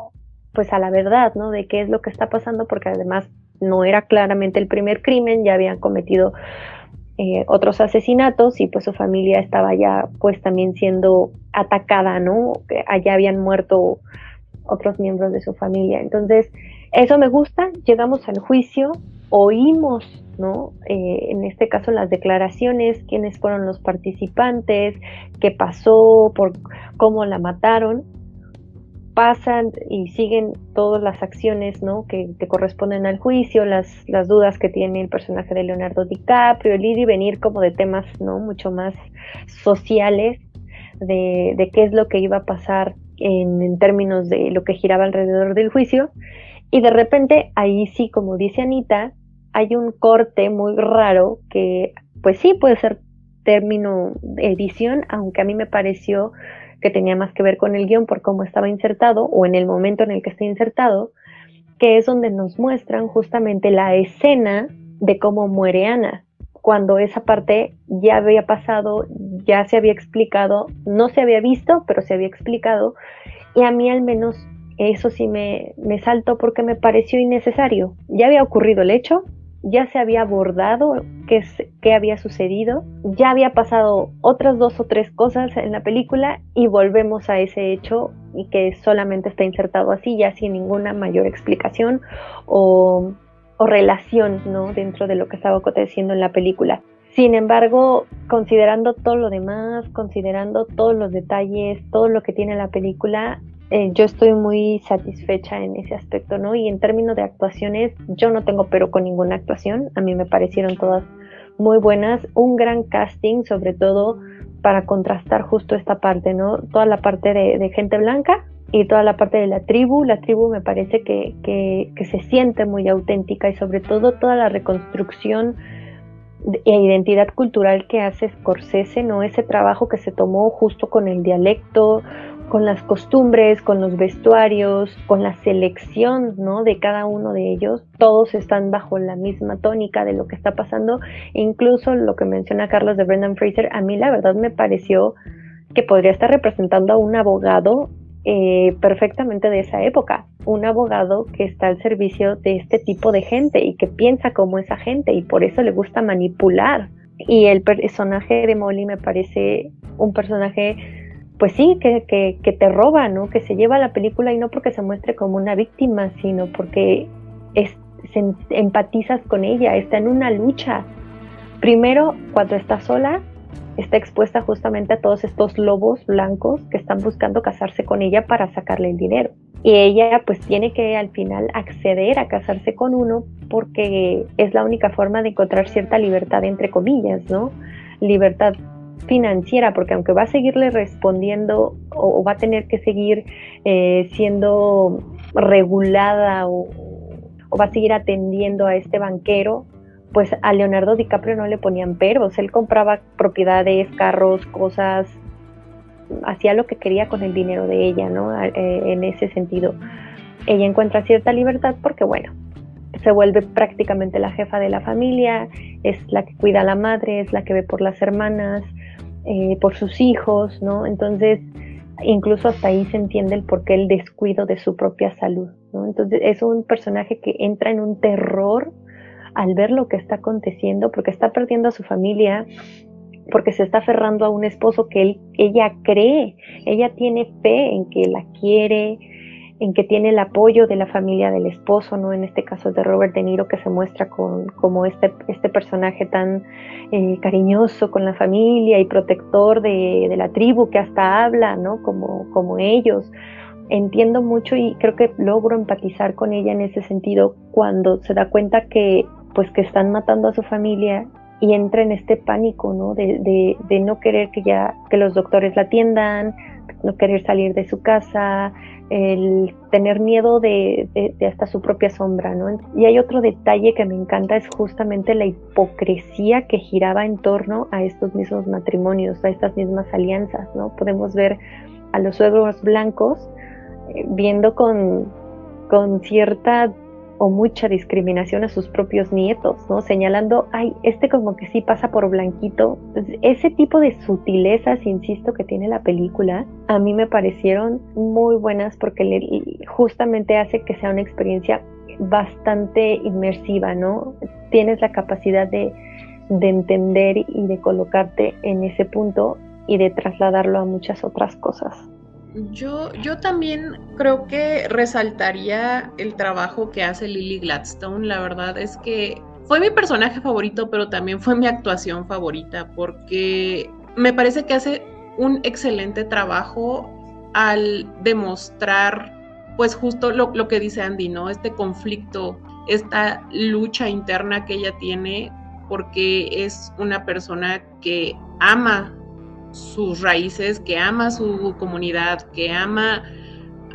Speaker 3: pues a la verdad, ¿no? De qué es lo que está pasando, porque además no era claramente el primer crimen, ya habían cometido eh, otros asesinatos y pues su familia estaba ya pues también siendo atacada, ¿no? Allá habían muerto otros miembros de su familia. Entonces, eso me gusta, llegamos al juicio, oímos, ¿no? Eh, en este caso las declaraciones, quiénes fueron los participantes, qué pasó, por cómo la mataron, pasan y siguen todas las acciones, ¿no? Que, corresponden al juicio, las, las dudas que tiene el personaje de Leonardo DiCaprio, el ir venir como de temas, ¿no? Mucho más sociales, de, de qué es lo que iba a pasar en, en términos de lo que giraba alrededor del juicio. Y de repente, ahí sí, como dice Anita, hay un corte muy raro que, pues sí, puede ser término edición, aunque a mí me pareció que tenía más que ver con el guion por cómo estaba insertado o en el momento en el que está insertado, que es donde nos muestran justamente la escena de cómo muere Ana, cuando esa parte ya había pasado, ya se había explicado, no se había visto, pero se había explicado, y a mí al menos eso sí me, me saltó porque me pareció innecesario. Ya había ocurrido el hecho, ya se había abordado qué, qué había sucedido, ya había pasado otras dos o tres cosas en la película y volvemos a ese hecho y que solamente está insertado así, ya sin ninguna mayor explicación o, o relación ¿no? dentro de lo que estaba aconteciendo en la película. Sin embargo, considerando todo lo demás, considerando todos los detalles, todo lo que tiene la película, eh, yo estoy muy satisfecha en ese aspecto, ¿no? Y en términos de actuaciones, yo no tengo pero con ninguna actuación, a mí me parecieron todas muy buenas, un gran casting, sobre todo para contrastar justo esta parte, ¿no? Toda la parte de, gente blanca y toda la parte de la tribu, la tribu me parece que, que, que se siente muy auténtica y sobre todo toda la reconstrucción e identidad cultural que hace Scorsese, ¿no? Ese trabajo que se tomó justo con el dialecto, con las costumbres, con los vestuarios, con la selección, ¿no? De cada uno de ellos. Todos están bajo la misma tónica de lo que está pasando. incluso lo que menciona Carlos de Brendan Fraser, a mí la verdad me pareció que podría estar representando a un abogado eh, perfectamente de esa época, un abogado que está al servicio de este tipo de gente y que piensa como esa gente y por eso le gusta manipular. Y el personaje de Molly me parece un personaje, pues sí, que, que, te roba, ¿no? Que se lleva la película y no porque se muestre como una víctima, sino porque es, empatizas con ella, está en una lucha. Primero, cuando está sola, está expuesta justamente a todos estos lobos blancos que están buscando casarse con ella para sacarle el dinero. Y ella pues tiene que al final acceder a casarse con uno porque es la única forma de encontrar cierta libertad entre comillas, ¿no? Libertad financiera, porque aunque va a seguirle respondiendo o, va a tener que seguir eh, siendo regulada o, o va a seguir atendiendo a este banquero, pues a Leonardo DiCaprio no le ponían peros, él compraba propiedades, carros, cosas, hacía lo que quería con el dinero de ella, ¿no? Eh, en ese sentido. Ella encuentra cierta libertad porque, bueno, se vuelve prácticamente la jefa de la familia, es la que cuida a la madre, es la que ve por las hermanas, eh, por sus hijos, ¿no? Entonces, incluso hasta ahí se entiende el porqué el descuido de su propia salud, ¿no? Entonces, es un personaje que entra en un terror al ver lo que está aconteciendo, porque está perdiendo a su familia, porque se está aferrando a un esposo que él, ella cree, ella tiene fe en que la quiere, en que tiene el apoyo de la familia del esposo, ¿no? En este caso de Robert De Niro, que se muestra como este, este personaje tan eh, cariñoso con la familia y protector de, de, la tribu que hasta habla, ¿no? Como, como ellos entiendo mucho y creo que logro empatizar con ella en ese sentido cuando se da cuenta que pues que están matando a su familia y entra en este pánico, ¿no? De, de, no querer que ya, que los doctores la atiendan, no querer salir de su casa, el tener miedo de, hasta su propia sombra, ¿no? Y hay otro detalle que me encanta, es justamente la hipocresía que giraba en torno a estos mismos matrimonios, a estas mismas alianzas, ¿no? Podemos ver a los suegros blancos eh, viendo con, con cierta o mucha discriminación a sus propios nietos, ¿no? Señalando, ay, este como que sí pasa por blanquito. ese tipo de sutilezas, insisto, que tiene la película, a mí me parecieron muy buenas porque le, justamente hace que sea una experiencia bastante inmersiva, ¿no? Tienes la capacidad de, de entender y de colocarte en ese punto y de trasladarlo a muchas otras cosas.
Speaker 2: Yo, yo también creo que resaltaría el trabajo que hace Lily Gladstone. La verdad es que fue mi personaje favorito, pero también fue mi actuación favorita, porque me parece que hace un excelente trabajo al demostrar, pues justo lo, lo que dice Andy, ¿no? Este conflicto, esta lucha interna que ella tiene, porque es una persona que ama sus raíces, que ama su comunidad, que ama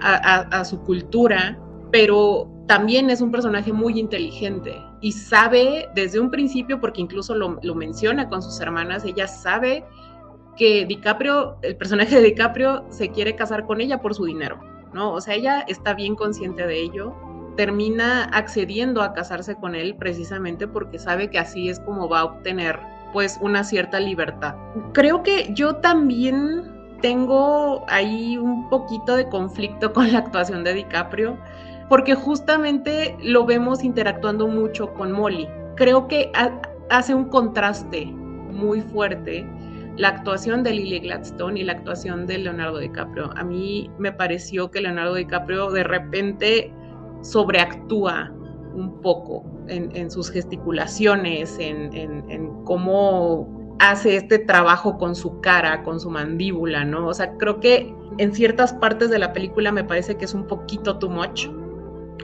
Speaker 2: a, su cultura, pero también es un personaje muy inteligente y sabe desde un principio, porque incluso lo, lo, menciona con sus hermanas, ella sabe que DiCaprio, el personaje de DiCaprio, se quiere casar con ella por su dinero, ¿no? O sea, ella está bien consciente de ello, termina accediendo a casarse con él precisamente porque sabe que así es como va a obtener pues una cierta libertad. Creo que yo también tengo ahí un poquito de conflicto con la actuación de DiCaprio, porque justamente lo vemos interactuando mucho con Molly. creo que hace un contraste muy fuerte la actuación de Lily Gladstone y la actuación de Leonardo DiCaprio. A mí me pareció que Leonardo DiCaprio de repente sobreactúa un poco en, sus gesticulaciones, en, en, cómo hace este trabajo con su cara, con su mandíbula, ¿no? O sea, creo que en ciertas partes de la película me parece que es un poquito too much,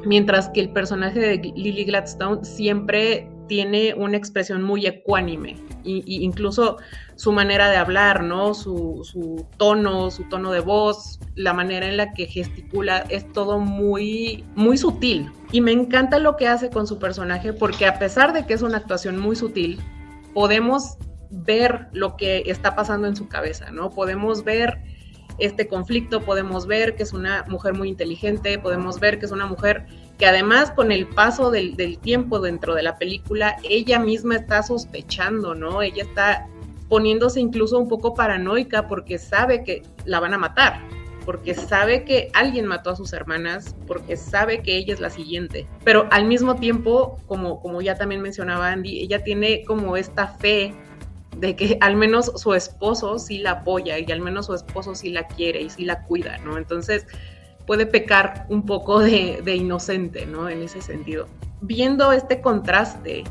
Speaker 2: mientras que el personaje de Lily Gladstone siempre tiene una expresión muy ecuánime, y, incluso su manera de hablar, ¿no? Su, tono, su tono de voz, la manera en la que gesticula, es todo muy, muy sutil. Y me encanta lo que hace con su personaje, porque a pesar de que es una actuación muy sutil, podemos ver lo que está pasando en su cabeza, ¿no? Podemos ver este conflicto, podemos ver que es una mujer muy inteligente, podemos ver que es una mujer que además con el paso del, tiempo dentro de la película, ella misma está sospechando, ¿no? Ella está poniéndose incluso un poco paranoica porque sabe que la van a matar, porque sabe que alguien mató a sus hermanas, porque sabe que ella es la siguiente. Pero al mismo tiempo, como, como ya también mencionaba Andy, ella tiene como esta fe de que al menos su esposo sí la apoya y al menos su esposo sí la quiere y sí la cuida, ¿no? Entonces puede pecar un poco de, inocente, ¿no? En ese sentido. Viendo este contraste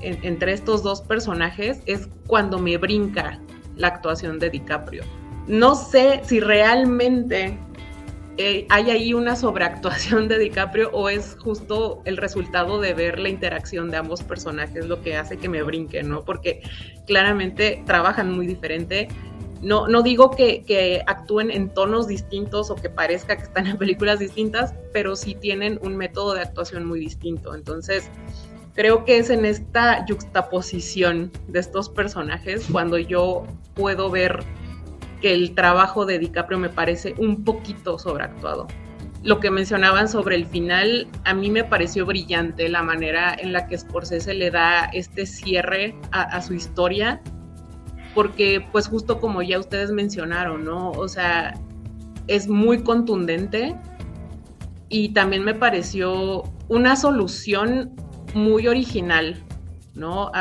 Speaker 2: entre estos dos personajes es cuando me brinca la actuación de DiCaprio. No sé si realmente eh, hay ahí una sobreactuación de DiCaprio o es justo el resultado de ver la interacción de ambos personajes lo que hace que me brinque, ¿no? Porque claramente trabajan muy diferente. No, no digo que, actúen en tonos distintos o que parezca que están en películas distintas, pero sí tienen un método de actuación muy distinto. Entonces, creo que es en esta juxtaposición de estos personajes cuando yo puedo ver que el trabajo de DiCaprio me parece un poquito sobreactuado. Lo que mencionaban sobre el final, a mí me pareció brillante la manera en la que Scorsese le da este cierre a, su historia, porque pues justo como ya ustedes mencionaron, ¿no? O sea, es muy contundente y también me pareció una solución muy original, ¿no?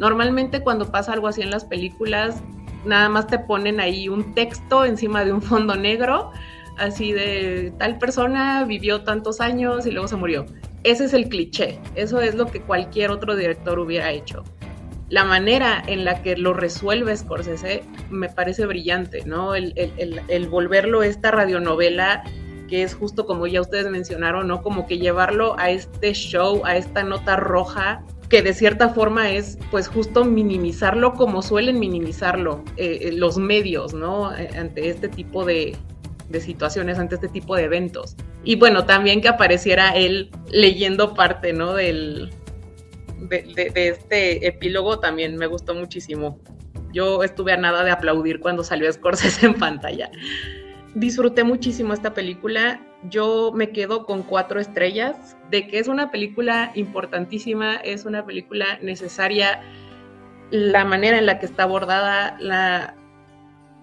Speaker 2: Normalmente cuando pasa algo así en las películas, nada más te ponen ahí un texto encima de un fondo negro, así de tal persona vivió tantos años y luego se murió. Ese es el cliché, eso es lo que cualquier otro director hubiera hecho. La manera en la que lo resuelve Scorsese me parece brillante, ¿no? El, el volverlo esta radionovela que es justo como ya ustedes mencionaron, ¿no? Como que llevarlo a este show, a esta nota roja que de cierta forma es pues justo minimizarlo como suelen minimizarlo eh, eh, los medios, ¿no? Eh, ante este tipo de, situaciones, ante este tipo de eventos. Y bueno, también que apareciera él leyendo parte, ¿no? Del, de, este epílogo también me gustó muchísimo. Yo estuve a nada de aplaudir cuando salió Scorsese en pantalla. Disfruté muchísimo esta película yo me quedo con cuatro estrellas, de que es una película importantísima, es una película necesaria, la manera en la que está abordada, la,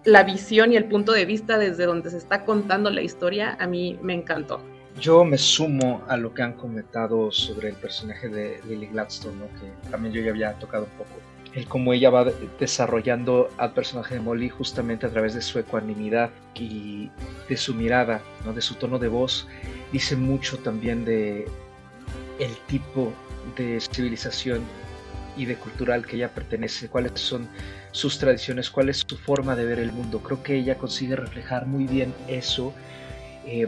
Speaker 2: la visión y el punto de vista desde donde se está contando la historia, a mí me encantó.
Speaker 1: Yo me sumo a lo que han comentado sobre el personaje de Lily Gladstone, que también yo ya había tocado un poco el cómo ella va desarrollando al personaje de Molly justamente a través de su ecuanimidad y de su mirada, ¿no? de su tono de voz, dice mucho también de el tipo de civilización y de cultural que ella pertenece, cuáles son sus tradiciones, cuál es su forma de ver el mundo. Creo que ella consigue reflejar muy bien eso eh,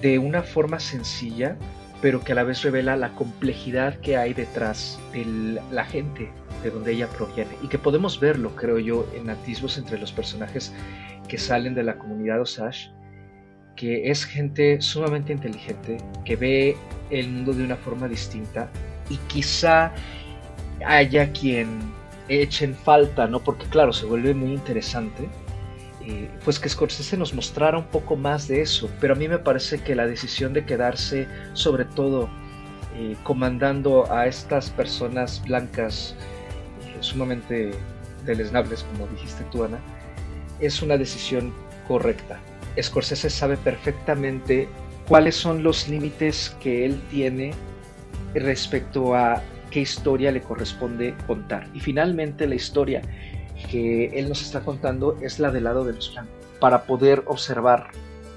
Speaker 1: de una forma sencilla, pero que a la vez revela la complejidad que hay detrás de la gente de donde ella proviene y que podemos verlo, creo yo, en atisbos entre los personajes que salen de la comunidad Osage, que es gente sumamente inteligente, que ve el mundo de una forma distinta y quizá haya quien echen falta, ¿no? Porque claro, se vuelve muy interesante eh, pues que Scorsese nos mostrara un poco más de eso, pero a mí me parece que la decisión de quedarse sobre todo eh, comandando a estas personas blancas eh, sumamente deleznables, como dijiste tú, Ana, es una decisión correcta. Scorsese sabe perfectamente cuáles son los límites que él tiene respecto a qué historia le corresponde contar. Y finalmente la historia que él nos está contando es la del lado de los blancos, para poder observar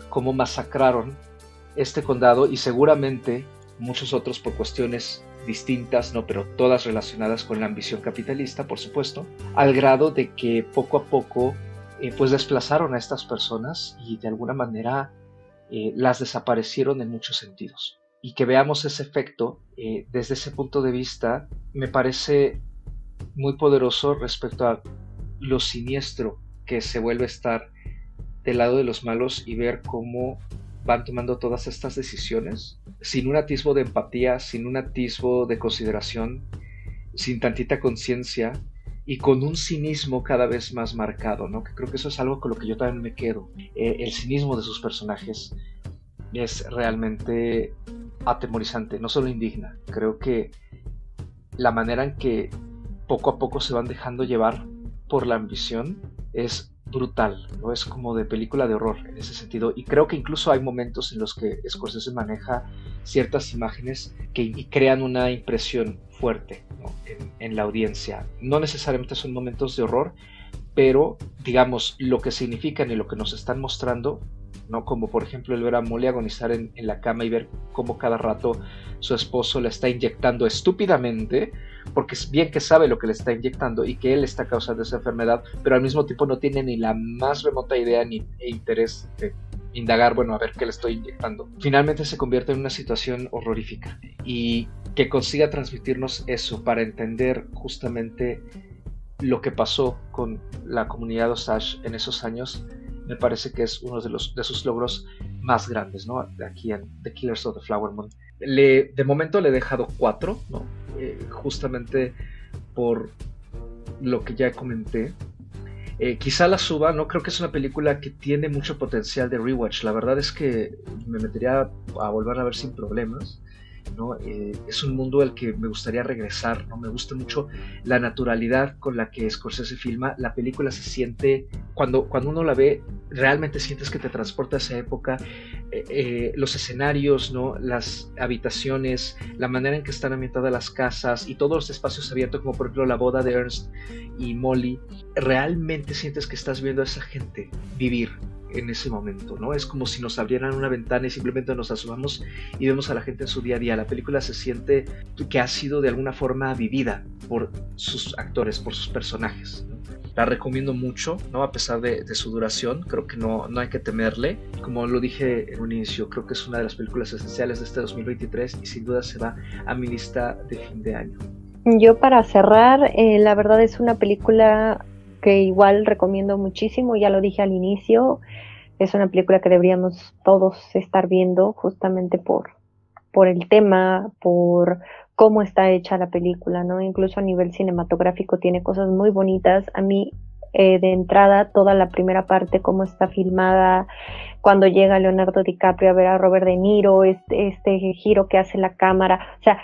Speaker 1: cómo masacraron este condado y seguramente muchos otros por cuestiones distintas, no, pero todas relacionadas con la ambición capitalista, por supuesto, al grado de que poco a poco eh, pues desplazaron a estas personas y de alguna manera eh, las desaparecieron en muchos sentidos. Y que veamos ese efecto eh, desde ese punto de vista me parece muy poderoso respecto a lo siniestro que se vuelve a estar del lado de los malos y ver cómo van tomando todas estas decisiones sin un atisbo de empatía, sin un atisbo de consideración, sin tantita conciencia y con un cinismo cada vez más marcado, ¿no? Que creo que eso es algo con lo que yo también me quedo. Eh, el cinismo de sus personajes es realmente atemorizante, no solo indigna. Creo que la manera en que poco a poco se van dejando llevar por la ambición es brutal, ¿no? Es como de película de horror en ese sentido. Y creo que incluso hay momentos en los que Scorsese maneja ciertas imágenes que crean una impresión fuerte en, la audiencia. No necesariamente son momentos de horror, pero digamos lo que significan y lo que nos están mostrando ¿no? Como por ejemplo el ver a Molly agonizar en, la cama y ver cómo cada rato su esposo la está inyectando estúpidamente, porque es bien que sabe lo que le está inyectando y que él está causando esa enfermedad, pero al mismo tiempo no tiene ni la más remota idea ni interés de indagar, bueno, a ver qué le estoy inyectando. Finalmente se convierte en una situación horrorífica y que consiga transmitirnos eso para entender justamente lo que pasó con la comunidad Osage en esos años me parece que es uno de, los, de sus logros más grandes, ¿no? Aquí en The Killers of the Flower Moon. Le, de momento le he dejado cuatro, ¿no? Eh, justamente por lo que ya comenté. Eh, quizá la suba, no creo que es una película que tiene mucho potencial de rewatch. La verdad es que me metería a volver a ver sin problemas. Eh, es un mundo al que me gustaría regresar, ¿no? Me gusta mucho la naturalidad con la que Scorsese filma. La película se siente, cuando, cuando uno la ve, realmente sientes que te transporta a esa época. Eh, eh, los escenarios, ¿no? Las habitaciones, la manera en que están ambientadas las casas y todos los espacios abiertos, como por ejemplo la boda de Ernst y Molly, realmente sientes que estás viendo a esa gente vivir, en ese momento, ¿no? Es como si nos abrieran una ventana y simplemente nos asomamos y vemos a la gente en su día a día. La película se siente que ha sido de alguna forma vivida por sus actores, por sus personajes. La recomiendo mucho, ¿no? A pesar de, su duración, creo que no, no hay que temerle. Como lo dije en un inicio, creo que es una de las películas esenciales de este 2023 y sin duda se va a mi lista de fin de año.
Speaker 3: Yo para cerrar, eh, la verdad es una película que igual recomiendo muchísimo, ya lo dije al inicio, es una película que deberíamos todos estar viendo justamente por, por el tema, por cómo está hecha la película, ¿no? Incluso a nivel cinematográfico tiene cosas muy bonitas. A mí, eh, de entrada, toda la primera parte, cómo está filmada, cuando llega Leonardo DiCaprio a ver a Robert De Niro, este, este giro que hace la cámara, o sea,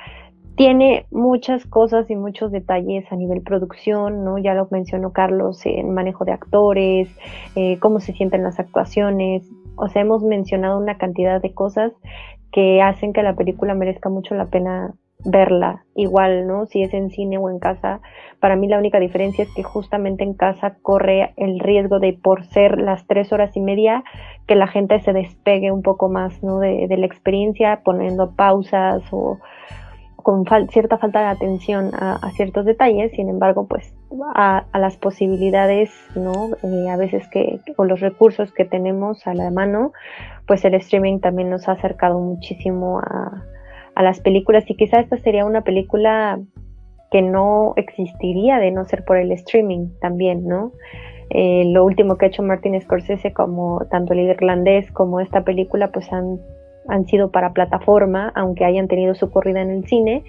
Speaker 3: tiene muchas cosas y muchos detalles a nivel producción, ¿no? Ya lo mencionó Carlos en manejo de actores, eh, cómo se sienten las actuaciones. O sea, hemos mencionado una cantidad de cosas que hacen que la película merezca mucho la pena verla. Igual, ¿no? Si es en cine o en casa. Para mí la única diferencia es que justamente en casa corre el riesgo de, por ser las tres horas y media, que la gente se despegue un poco más, ¿no? De, de la experiencia, poniendo pausas o con cierta falta de atención a, ciertos detalles, sin embargo, pues a, las posibilidades, ¿no? Eh, a veces que, con los recursos que tenemos a la mano, pues el streaming también nos ha acercado muchísimo a, las películas y quizá esta sería una película que no existiría de no ser por el streaming también, ¿no? Eh, lo último que ha hecho Martin Scorsese, como tanto el irlandés como esta película, pues han han sido para plataforma, aunque hayan tenido su corrida en el cine.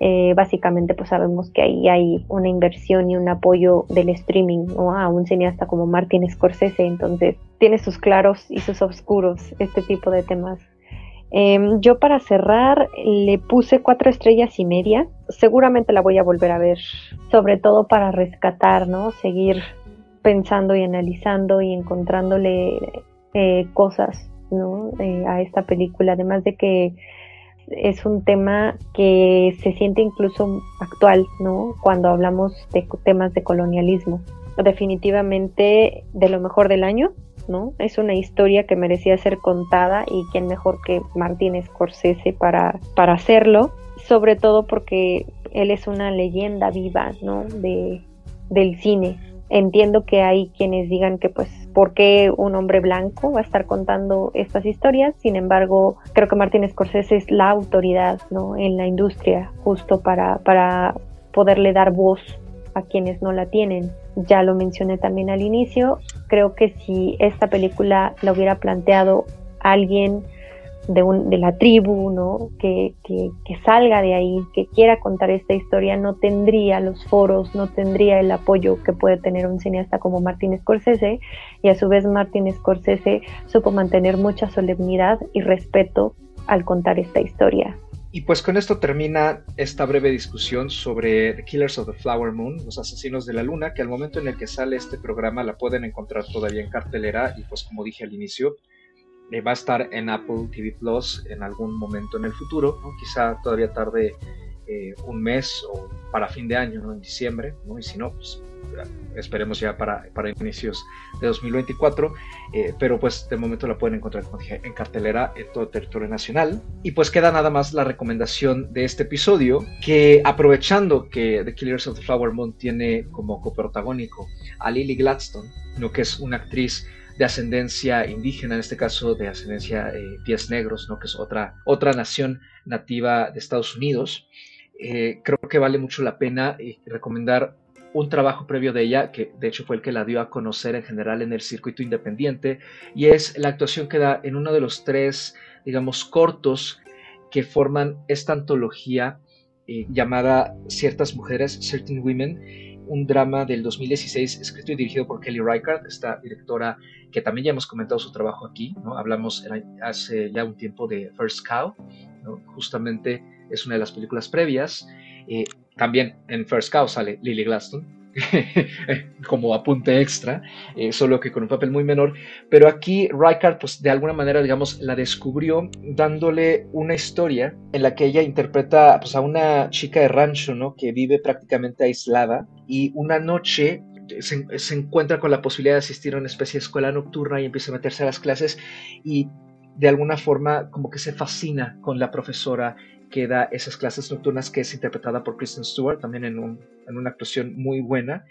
Speaker 3: Eh, básicamente pues sabemos que ahí hay una inversión y un apoyo del streaming a un cineasta como Martin Scorsese, entonces tiene sus claros y sus oscuros este tipo de temas. Em, yo para cerrar le puse cuatro estrellas y media, seguramente la voy a volver a ver, sobre todo para rescatar, ¿no? Seguir pensando y analizando y encontrándole eh, cosas eh, a esta película, además de que es un tema que se siente incluso actual, ¿no? Cuando hablamos de temas de colonialismo. Definitivamente de lo mejor del año, ¿no? Es una historia que merecía ser contada y quién mejor que Martín Scorsese para, para hacerlo, sobre todo porque él es una leyenda viva, ¿no? De, del cine. Entiendo que hay quienes digan que pues por qué un hombre blanco va a estar contando estas historias, sin embargo creo que Martin Scorsese es la autoridad ¿no? en la industria justo para, para poderle dar voz a quienes no la tienen. Ya lo mencioné también al inicio, creo que si esta película la hubiera planteado alguien de, un, de la tribu, ¿no? Que, que, salga de ahí, que quiera contar esta historia, no tendría los foros, no tendría el apoyo que puede tener un cineasta como Martin Scorsese, y a su vez Martin Scorsese supo mantener mucha solemnidad y respeto al contar esta historia.
Speaker 1: Y pues con esto termina esta breve discusión sobre The Killers of the Flower Moon, los asesinos de la luna, que al momento en el que sale este programa la pueden encontrar todavía en cartelera y pues como dije al inicio, eh, va a estar en Apple TV Plus en algún momento en el futuro, quizá todavía tarde eh, un mes o para fin de año, ¿no? en diciembre, ¿no? y si no, pues esperemos ya para, para inicios de 2024, eh, pero pues de momento la pueden encontrar en cartelera en todo territorio nacional. Y pues queda nada más la recomendación de este episodio, que aprovechando que The Killers of the Flower Moon tiene como coprotagónico a Lily Gladstone, ¿no? que es una actriz de ascendencia indígena, en este caso de ascendencia eh, pies negros, ¿no? que es otra, otra nación nativa de Estados Unidos. Eh, creo que vale mucho la pena eh, recomendar un trabajo previo de ella, que de hecho fue el que la dio a conocer en general en el circuito independiente, y es la actuación que da en uno de los tres, digamos, cortos que forman esta antología llamada Ciertas Mujeres, Certain Women, un drama del 2016 escrito y dirigido por Kelly Reichardt, esta directora que también ya hemos comentado su trabajo aquí, ¿no? hablamos hace ya un tiempo de First Cow, justamente es una de las películas previas, eh, también en First Cow sale Lily Gladstone, como apunte extra, eh, solo que con un papel muy menor. Pero aquí Reichardt, pues de alguna manera, digamos, la descubrió dándole una historia en la que ella interpreta pues, a una chica de rancho, ¿no? Que vive prácticamente aislada y una noche se, se, encuentra con la posibilidad de asistir a una especie de escuela nocturna y empieza a meterse a las clases y de alguna forma como que se fascina con la profesora que da esas clases nocturnas que es interpretada por Kristen Stewart, también en, una actuación muy buena.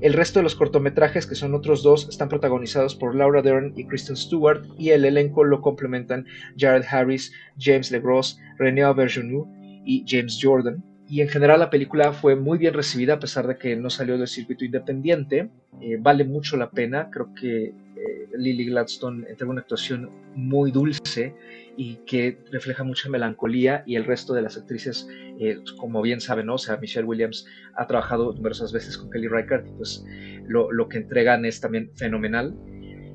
Speaker 1: El resto de los cortometrajes, que son otros dos, están protagonizados por Laura Dern y Kristen Stewart y el elenco lo complementan Jared Harris, James LeGros, René Auberjonoux y James Jordan. Y en general la película fue muy bien recibida a pesar de que no salió del circuito independiente. Eh, vale mucho la pena, creo que eh, Lily Gladstone entrega una actuación muy dulce y que refleja mucha melancolía y el resto de las actrices, eh, como bien saben, o sea, Michelle Williams ha trabajado numerosas veces con Kelly Reichardt y pues lo, lo que entregan es también fenomenal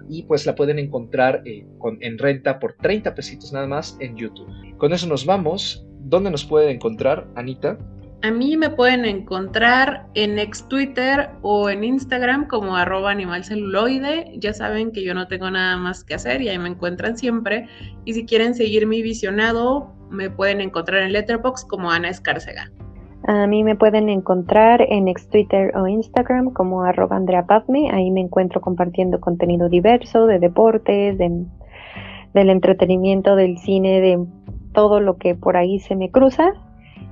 Speaker 1: y pues la pueden encontrar eh, con, en renta por 30 pesitos nada más en YouTube. Con eso nos vamos. ¿Dónde nos pueden encontrar, Anita?
Speaker 2: A mí me pueden encontrar en ex Twitter o en Instagram como arroba animalceluloide. Ya saben que yo no tengo nada más que hacer y ahí me encuentran siempre. Y si quieren seguir mi visionado, me pueden encontrar en Letterboxd como Ana Escárcega.
Speaker 3: A mí me pueden encontrar en ex Twitter o Instagram como arroba Andrea Ahí me encuentro compartiendo contenido diverso de deportes, de, del entretenimiento, del cine, de todo lo que por ahí se me cruza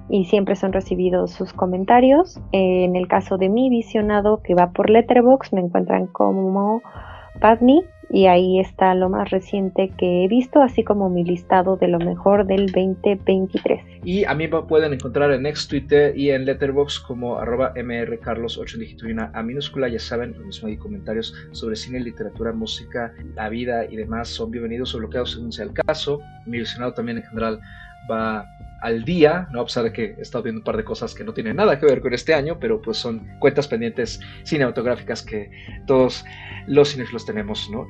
Speaker 3: y siempre son recibidos sus comentarios. En el caso de mi visionado que va por Letterbox, me encuentran como Padme y ahí está lo más reciente que he visto, así como mi listado de lo mejor del 2023.
Speaker 1: Y a mí me pueden encontrar en Next Twitter y en Letterbox como arroba mrcarlos8 dígito y una a minúscula. Ya saben, lo mismo hay comentarios sobre cine, literatura, música, la vida y demás son bienvenidos o bloqueados según sea el caso. Mi visionado también en general va al día, ¿no? a pesar de que he estado viendo un par de cosas que no tienen nada que ver con este año, pero pues son cuentas pendientes cinematográficas que todos los cinéfilos tenemos. ¿no?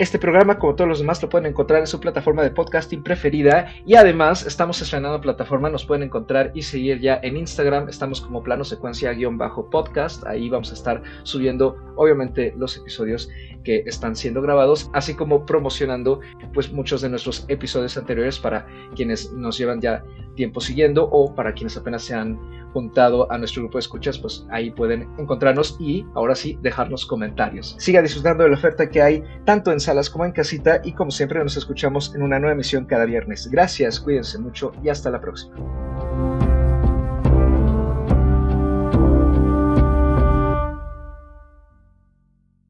Speaker 1: Este programa, como todos los demás, lo pueden encontrar en su plataforma de podcasting preferida y además estamos estrenando plataforma, nos pueden encontrar y seguir ya en Instagram, estamos como plano secuencia-podcast, ahí vamos a estar subiendo obviamente los episodios que están siendo grabados, así como promocionando pues muchos de nuestros episodios anteriores para quienes nos llevan ya tiempo siguiendo o para quienes apenas se han juntado a nuestro grupo de escuchas, pues ahí pueden encontrarnos y ahora sí dejarnos comentarios. Siga disfrutando de la oferta que hay tanto en salas como en casita y como siempre nos escuchamos en una nueva emisión cada viernes. Gracias, cuídense mucho y hasta la próxima.